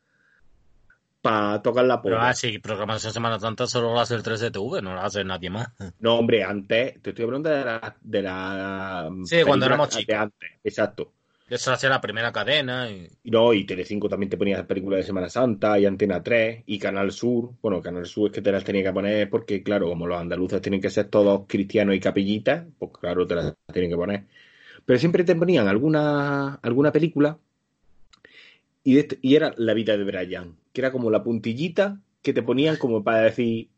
para tocar la Pero polla. ah, sí, programación Semana Santa solo lo hace el 3TV, no lo hace nadie más. No, hombre, antes, te estoy hablando de la. De la Sí, cuando éramos de chicos. antes, exacto. Eso hacía la primera cadena y... No, y Telecinco también te ponía películas de Semana Santa, y Antena 3, y Canal Sur. Bueno, Canal Sur es que te las tenía que poner porque, claro, como los andaluces tienen que ser todos cristianos y capillitas, pues claro, te las tienen que poner. Pero siempre te ponían alguna, alguna película, y, y era La vida de Brian, que era como la puntillita que te ponían como para decir,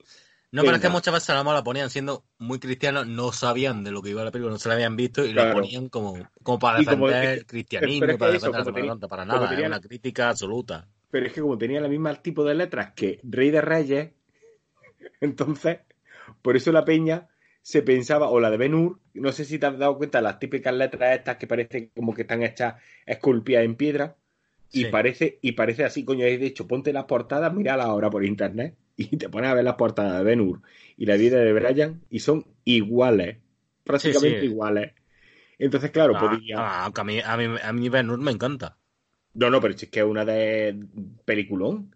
No, pero es que muchas veces la ponían siendo muy cristianos, no sabían de lo que iba la película, no se la habían visto y la Claro. ponían como, como para como- defender el cristianismo, es para eso, defender la tenía- para nada, tenía- es una crítica absoluta. Pero es que como tenía la misma tipo de letras que Rey de Reyes, entonces, por eso la peña se pensaba, o la de Ben Hur, no sé si te has dado cuenta, las típicas letras estas que parecen como que están hechas esculpidas en piedra, y Sí. parece, y parece así, coño, de hecho, ponte las portadas, míralas ahora por internet, y te pones a ver las portadas de Ben Hur y la vida de Brian, y son iguales, prácticamente sí. iguales. Entonces, claro, Ah, podía... ah, a mí, a mí, a mí Ben Hur me encanta. No, no, pero es que es una de peliculón.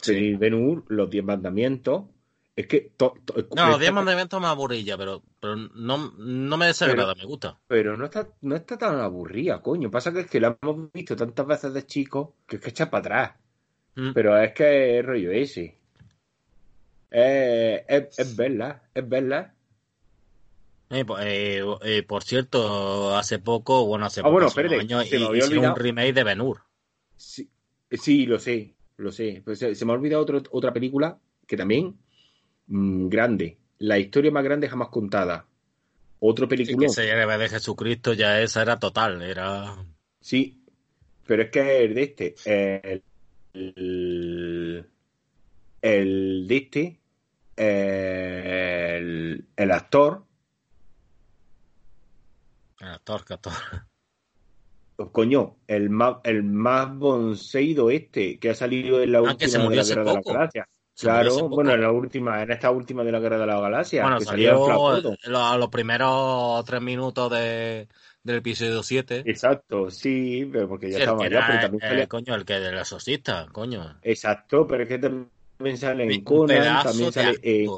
Sí. Ben Hur, los Diez Mandamientos. Es que. to- to- No, los está- 10 mandamientos me aburrilla, pero, pero no, no me desagrada, me gusta. Pero no está, no está tan aburrida, coño. Pasa que es que la hemos visto tantas veces de chicos que es que echa para atrás. Mm. Pero es que es rollo ese. Es, es, es verla, es verla. Eh, po- eh, eh, por cierto, hace poco, bueno, hace Ah, poco, bueno, espérate, años, se me hicieron un remake de Ben Hur. Sí, sí, lo sé, lo sé. Pues se, se me ha olvidado otro- otra película que también mm, grande. La historia más grande jamás contada. Otro Sí, película. que se de Jesucristo, ya esa era total, era... Sí, pero es que el de este, el, el, el de este, el, el actor, El actor, que actor. coño, el más, el más bonseído este, que ha salido en la Ah, que se última de murió la hace Guerra de la. Galaxia. Claro, bueno, en la última, en esta última de la Guerra de la Galaxia, Bueno, que el salió lo- a los primeros tres minutos de, del episodio 7. Exacto, sí, pero porque ya Sí, el estaba era, pero también salía- coño, el que del exorcista, coño. Exacto, pero es que también sale en Conan, también sale en...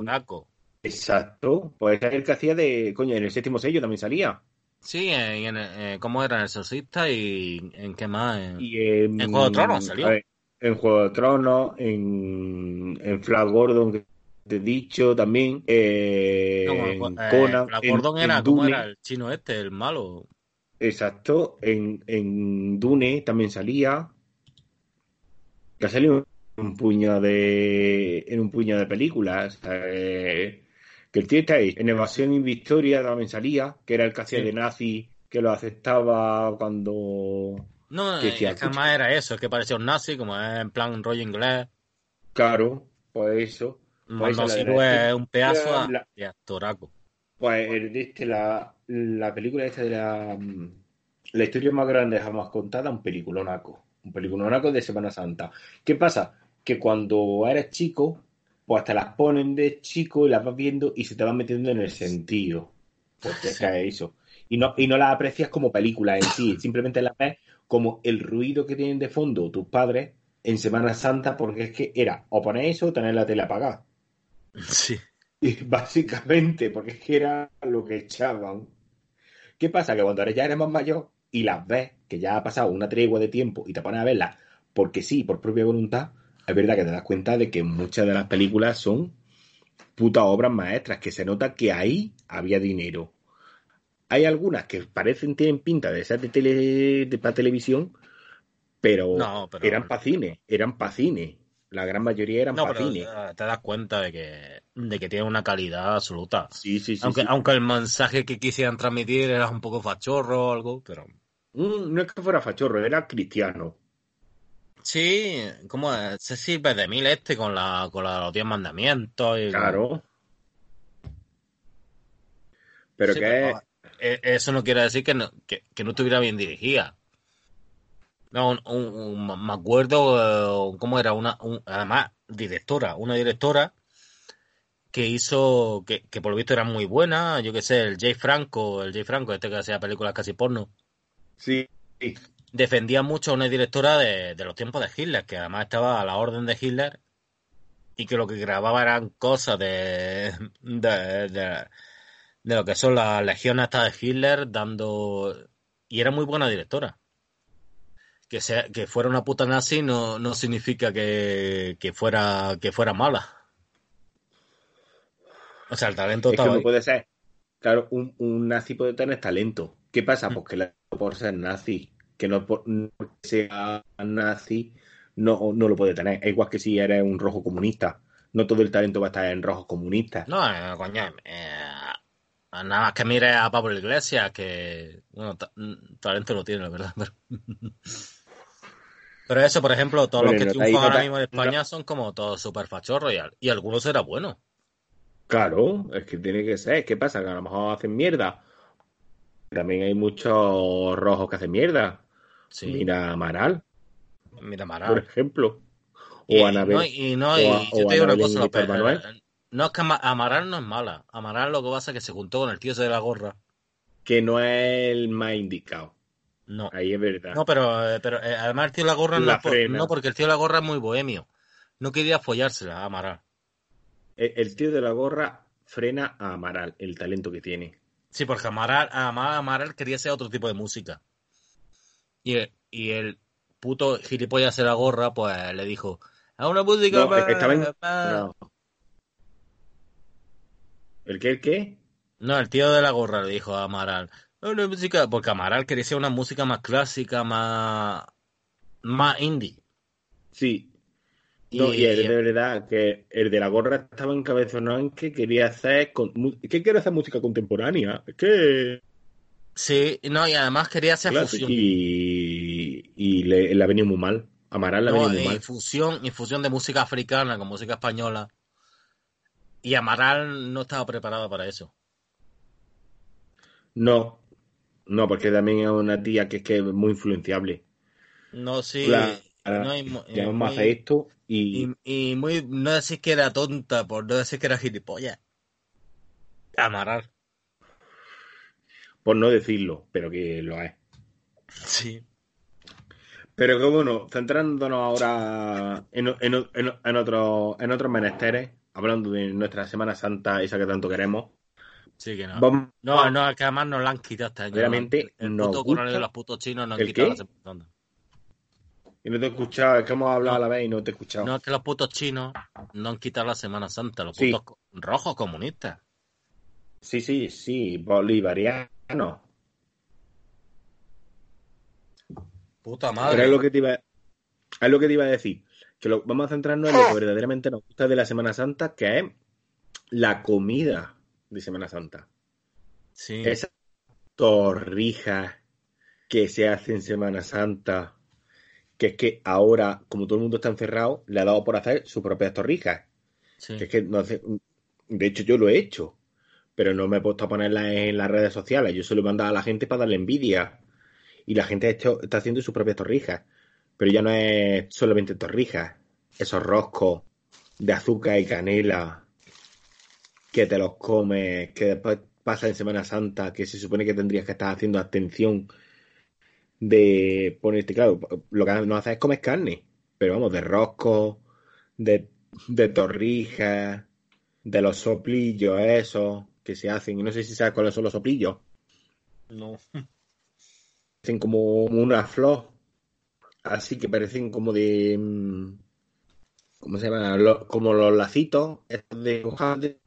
Exacto, pues es el que hacía de, coño, en el séptimo sello también salía. Sí, en, en, eh, ¿cómo era? En el exorcista y en qué más. En- Y en, En Juego de Tronos salió. ver, en Juego de Tronos, en, en Flash Gordon, que te he dicho también, eh, No, en eh, Conan, Flash en- Gordon en era, ¿cómo Dune, era? El chino este, el malo. exacto, en, en Dune también salía, que ha salido en un puño de, en un puño de películas, eh, que el tío está ahí, en Evasión y Victoria también salía, que era el que hacía Sí. de nazi, que lo aceptaba cuando... No, Que es que además era eso, es que parecía un nazi, como es en plan rollo inglés. Claro, pues eso. Pues la- es un pedazo a- la- de actoraco. Pues este, la, la película esta de la, mm, la historia más grande jamás contada, un peliculonaco. Un peliculonaco de Semana Santa. ¿Qué pasa? Que cuando eres chico, pues hasta las ponen de chico y las vas viendo y se te van metiendo en el sentido. Porque es que es eso. Y no, y no las aprecias como película en sí, simplemente las ves como el ruido que tienen de fondo tus padres en Semana Santa, porque es que era o poner eso o tener la tele apagada. Sí. Y básicamente, porque es que era lo que echaban. ¿Qué pasa? Que cuando eres ya eres más mayor y las ves, que ya ha pasado una tregua de tiempo y te pones a verlas porque sí, por propia voluntad, es verdad que te das cuenta de que muchas de las películas son putas obras maestras, que se nota que ahí había dinero. Hay algunas que parecen, tienen pinta de ser de, tele, de para televisión, pero, No, pero- eran para cine, eran para cine. La gran mayoría eran No, para cine. te das cuenta de que, de que tiene una calidad absoluta. Sí, sí, sí. aunque, sí. aunque el mensaje que quisieran transmitir era un poco fachorro o algo, pero. Mm, no es que fuera fachorro, era cristiano. Sí, como se sirve de mil este con la con la- los diez mandamientos y Claro. Pero Sí, que pero, eso no quiere decir que no, que, que no estuviera bien dirigida. No, un- un- un- me acuerdo eh, cómo era una, un- además directora, una directora que hizo, que, que por lo visto era muy buena, yo que sé, el Jay Franco, el Jay Franco, este que hacía películas casi porno, sí, sí. defendía mucho a una directora de, de los tiempos de Hitler, que además estaba a la orden de Hitler y que lo que grababa eran cosas de, de, de, de lo que son las legiones estas de Hitler, dando... Y era muy buena directora. Que, sea, que fuera una puta nazi no, no significa que, que, fuera, que fuera mala. O sea, el talento Es que no puede ser. Claro, un, un nazi puede tener talento. ¿Qué pasa? Mm. Pues que la- por ser nazi, que no por no porque sea nazi, no, no lo puede tener. Es igual que si eres un rojo comunista. No todo el talento va a estar en rojos comunistas. No, eh, coño, eh, nada más que mire a Pablo Iglesias, que, bueno, mm, talento no tiene, la verdad. Pero, pero eso, por ejemplo, todos Bueno, los que no triunfan ahora mismo en España son como todos super fachorros y, y algunos eran buenos. Claro, es que tiene que ser. ¿Qué pasa? Que a lo mejor hacen mierda. También hay muchos rojos que hacen mierda. Sí, Mira a Amaral, mira, por Amaral. ejemplo. Y, O Anabel. no, y no, y yo o te digo una cosa, no es que Ama- Amaral no es mala. Amaral lo que pasa es que se juntó con el tío ese de la gorra. Que no es el más indicado. No, Ahí es verdad. no, pero, eh, pero eh, además el tío de la gorra no, La por- frena. no, porque el tío de la gorra es muy bohemio. No quería follársela a Amaral. El, el tío de la gorra frena a Amaral, el talento que tiene. Sí, porque Amaral, Amaral, Amaral quería hacer otro tipo de música. Y, el- y el puto gilipollas de la gorra, pues le dijo, a una música No, más- es que estaba en- más-". No. ¿El qué? ¿El qué? No, el tío de la gorra le dijo a Amaral, "A una música, porque Amaral quería hacer una música más clásica, más, más indie. Sí. No, Y- y, es de verdad que el de la gorra estaba encabezonado en que quería hacer. Con, ¿Qué quiere hacer música contemporánea? Es que. Sí, no, y además quería hacer clásico. fusión. Y, y le, le ha venido muy mal. Amaral le ha No, venido muy mal. fusión, y fusión de música africana con música española. Y Amaral no estaba preparado para eso. No. No, porque también es una tía que es que es muy influenciable. No, sí. Claro, no, y muy- esto y, Y, y muy, no decir que era tonta, por no decir que era gilipollas. Amaral. por no decirlo, pero que lo es. Sí. Pero que bueno, centrándonos ahora en, en, en, en, otro- en otros menesteres, hablando de nuestra Semana Santa, esa que tanto queremos, Sí que no. vamos No, no, es que además nos la han quitado este año. Verdaderamente El puto gusta- coronel de los putos chinos nos han ¿El quitado qué? la Semana Santa. Y no te he escuchado, es que hemos hablado No. a la vez y no te he escuchado. No, es que los putos chinos no han quitado la Semana Santa, los Sí. putos co- rojos comunistas. Sí, sí, sí, bolivariano. Puta Pero madre. es lo que te iba, es lo que te iba a decir. Que lo, vamos a centrarnos en lo que verdaderamente nos gusta de la Semana Santa, que es la comida de Semana Santa. Sí. Esas torrijas que se hacen en Semana Santa, que es que ahora, como todo el mundo está encerrado, le ha dado por hacer sus propias torrijas. sí. Que es que no hace- de hecho yo lo he hecho, pero no me he puesto a ponerlas en las redes sociales. Yo se lo he mandado a la gente para darle envidia. Y la gente ha hecho- está haciendo sus propias torrijas. Pero ya no es solamente torrijas, esos roscos de azúcar y canela que te los comes, que después pasa en Semana Santa, que se supone que tendrías que estar haciendo atención de ponerte, claro, lo que no haces es comer carne, pero vamos, de rosco, de, de torrijas, de los soplillos esos que se hacen, y no sé si sabes cuáles son los soplillos, No. hacen como una flor, así que parecen como de, mm, ¿cómo se llama? Lo- como los lacitos estos de hojaldre,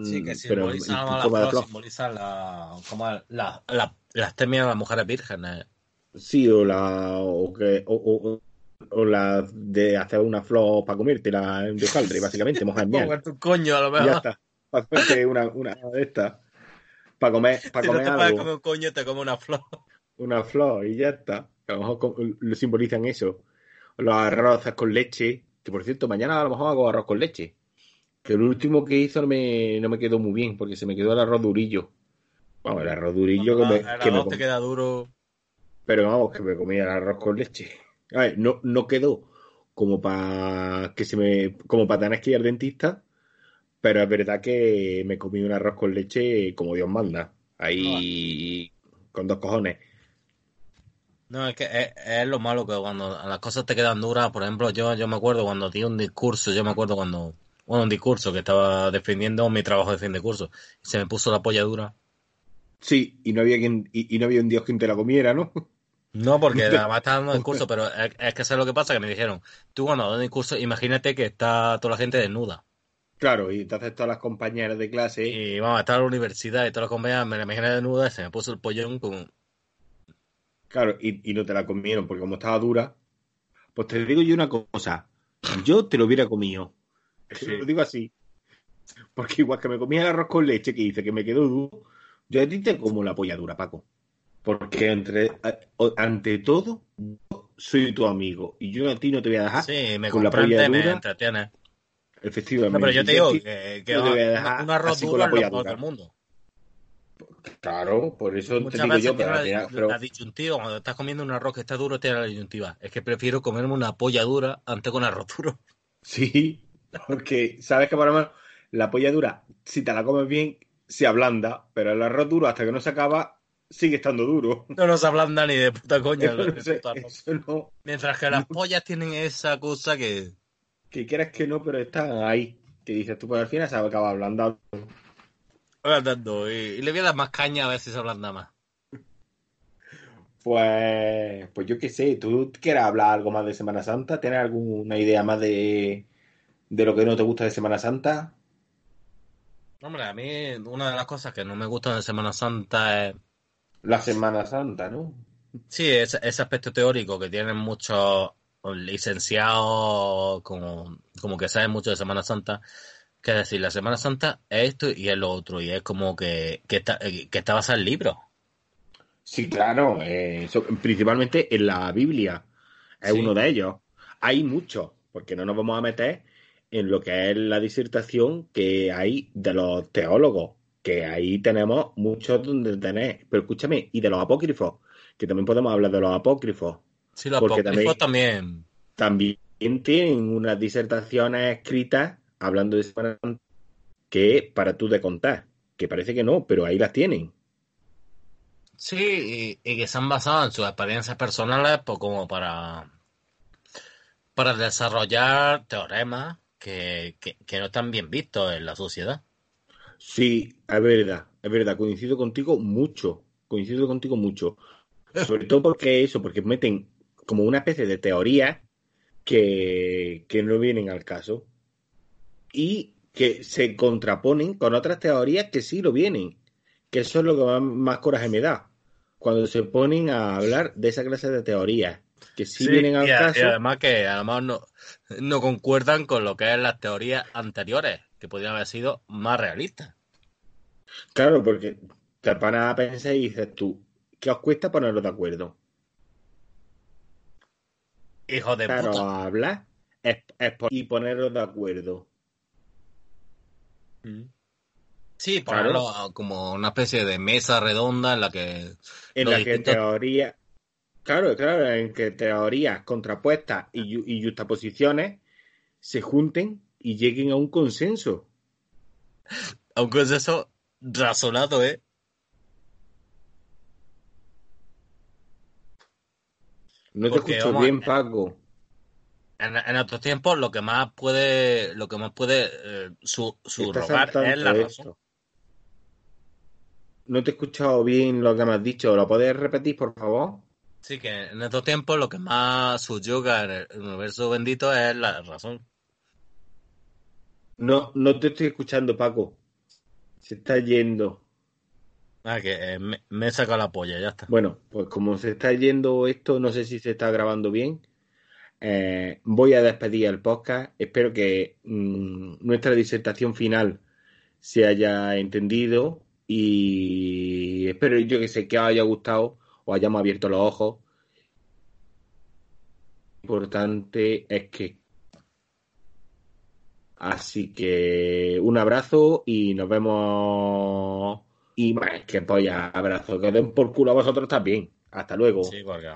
Sí, que mm, simbolizan en la de flor, flor. simbolizan la, como la, la, la astemia de las mujeres vírgenes. Sí, o la o que o, o- o la de hacer una flor para comerte la de hojaldre, básicamente, mojar miel. Tu coño, a lo Y ya mejor. está. Para hacerte una, una de estas. Para comer, para Si no comer te puedes algo. comer un coño, te come una flor. Una flor y ya está. A lo mejor lo simbolizan eso. Los arroces con leche. Que por cierto, mañana a lo mejor hago arroz con leche. Que el último que hizo no me, no me quedó muy bien, porque se me quedó el arroz durillo. Vamos, el arroz durillo que me, el que me arroz te queda duro. Pero vamos, que me comía el arroz con leche. A ver, no, no quedó como para que se me, como para tener que ir al dentista, pero es verdad que me comí un arroz con leche como Dios manda. Ahí con dos cojones. No, es que es, es lo malo que cuando las cosas te quedan duras, por ejemplo, yo, yo me acuerdo cuando di un discurso, yo me acuerdo cuando, bueno, un discurso que estaba defendiendo mi trabajo de fin de curso, y se me puso la polla dura. Sí, y no había quien, y, y no había un Dios quien te la comiera, ¿no? No, porque además estaba dando discurso, pero es, es que sabes lo que pasa, que me dijeron, tú cuando das un discurso, imagínate que está toda la gente desnuda. Claro, y entonces todas las compañeras de clase, Y vamos, a estar en la universidad y todas las compañeras me la imaginé desnuda y se me puso el pollón como... claro, y, y no te la comieron, porque como estaba dura, pues te digo yo una cosa, yo te lo hubiera comido, Sí. Lo digo así. Porque igual que me comía el arroz con leche que dice que me quedó duro, yo a ti te como la polla dura, Paco. Porque entre, ante todo, yo soy tu amigo y yo a ti no te voy a dejar sí, me con la polla dura. Me Efectivamente. pero yo te digo que, que no un arroz duro con la polla mundo. Claro, por eso te digo yo. Pero la, disyuntiva, cuando estás comiendo un arroz que está duro, tiene la disyuntiva. Es que prefiero comerme una polla dura antes con arroz duro. Sí, porque sabes que para mí la polla dura, si te la comes bien, se ablanda, pero el arroz duro, hasta que no se acaba, sigue estando duro. No nos ablanda ni de puta coña. Mientras que las pollas tienen esa cosa que. Que quieras que no, pero están ahí. Que dices tú, pues al final se acaba ablandando. Ablandando. Y, le voy a dar más caña a ver si se ablanda más. Pues, pues yo qué sé, ¿tú quieres hablar algo más de Semana Santa? ¿Tienes alguna idea más de, de lo que no te gusta de Semana Santa? Hombre, a mí una de las cosas que no me gusta de Semana Santa es... La Semana Santa, ¿no? Sí, ese, aspecto teórico que tienen muchos licenciados como, como que saben mucho de Semana Santa, que decir, la Semana Santa es esto y es lo otro, y es como que, que, está, que está basado en libros. Sí, claro, eh, principalmente en la Biblia, es uno de ellos. Hay muchos, porque no nos vamos a meter en lo que es la disertación que hay de los teólogos, que ahí tenemos muchos donde tener. Pero escúchame, y de los apócrifos, que también podemos hablar de los apócrifos. Sí, los apócrifos también, también. tienen unas disertaciones escritas hablando de que para tú de contar, que parece que no, pero ahí las tienen. Sí, y, que se han basado en sus experiencias personales pues, como para, para desarrollar teoremas que, no están bien vistos en la sociedad. Sí, es verdad, es verdad, coincido contigo mucho, coincido contigo mucho. Sobre todo porque eso, porque meten como una especie de teoría que, que no vienen al caso y que se contraponen con otras teorías que sí lo vienen. Que eso es lo que más, más coraje me da. Cuando se ponen a hablar de esa clase de teorías que sí, vienen al caso. Y además que además no, no concuerdan con lo que es las teorías anteriores, que podrían haber sido más realistas. Claro, porque te paras a pensar y dices tú, ¿qué os cuesta ponerlos de acuerdo? Hijo de claro, puta. hablar es, y ponerlos de acuerdo. Sí, ponerlo como una especie de mesa redonda en la que... En la que teoría Claro, claro, en que teorías contrapuestas y, y justaposiciones se junten y lleguen a un consenso. A un consenso razonado, ¿eh? No te escucho bien, Paco. En, otros tiempos lo que más puede, lo que más puede eh, su, subrogar es la razón. No te he escuchado bien lo que me has dicho. ¿Lo puedes repetir, por favor? Sí, que en estos tiempos lo que más subyuga en el universo bendito es la razón. No, no te estoy escuchando, Paco. Se está yendo. Ah, que eh, me, he sacado la polla, ya está. Bueno, pues como se está yendo esto, no sé si se está grabando bien. Eh, voy a despedir el podcast. Espero que mm, nuestra disertación final se haya entendido y espero yo que sé que os haya gustado o hayamos abierto los ojos. Lo importante es que. Así que un abrazo y nos vemos. Y más que polla, abrazo. Que den por culo a vosotros también. Hasta luego. Sí, porque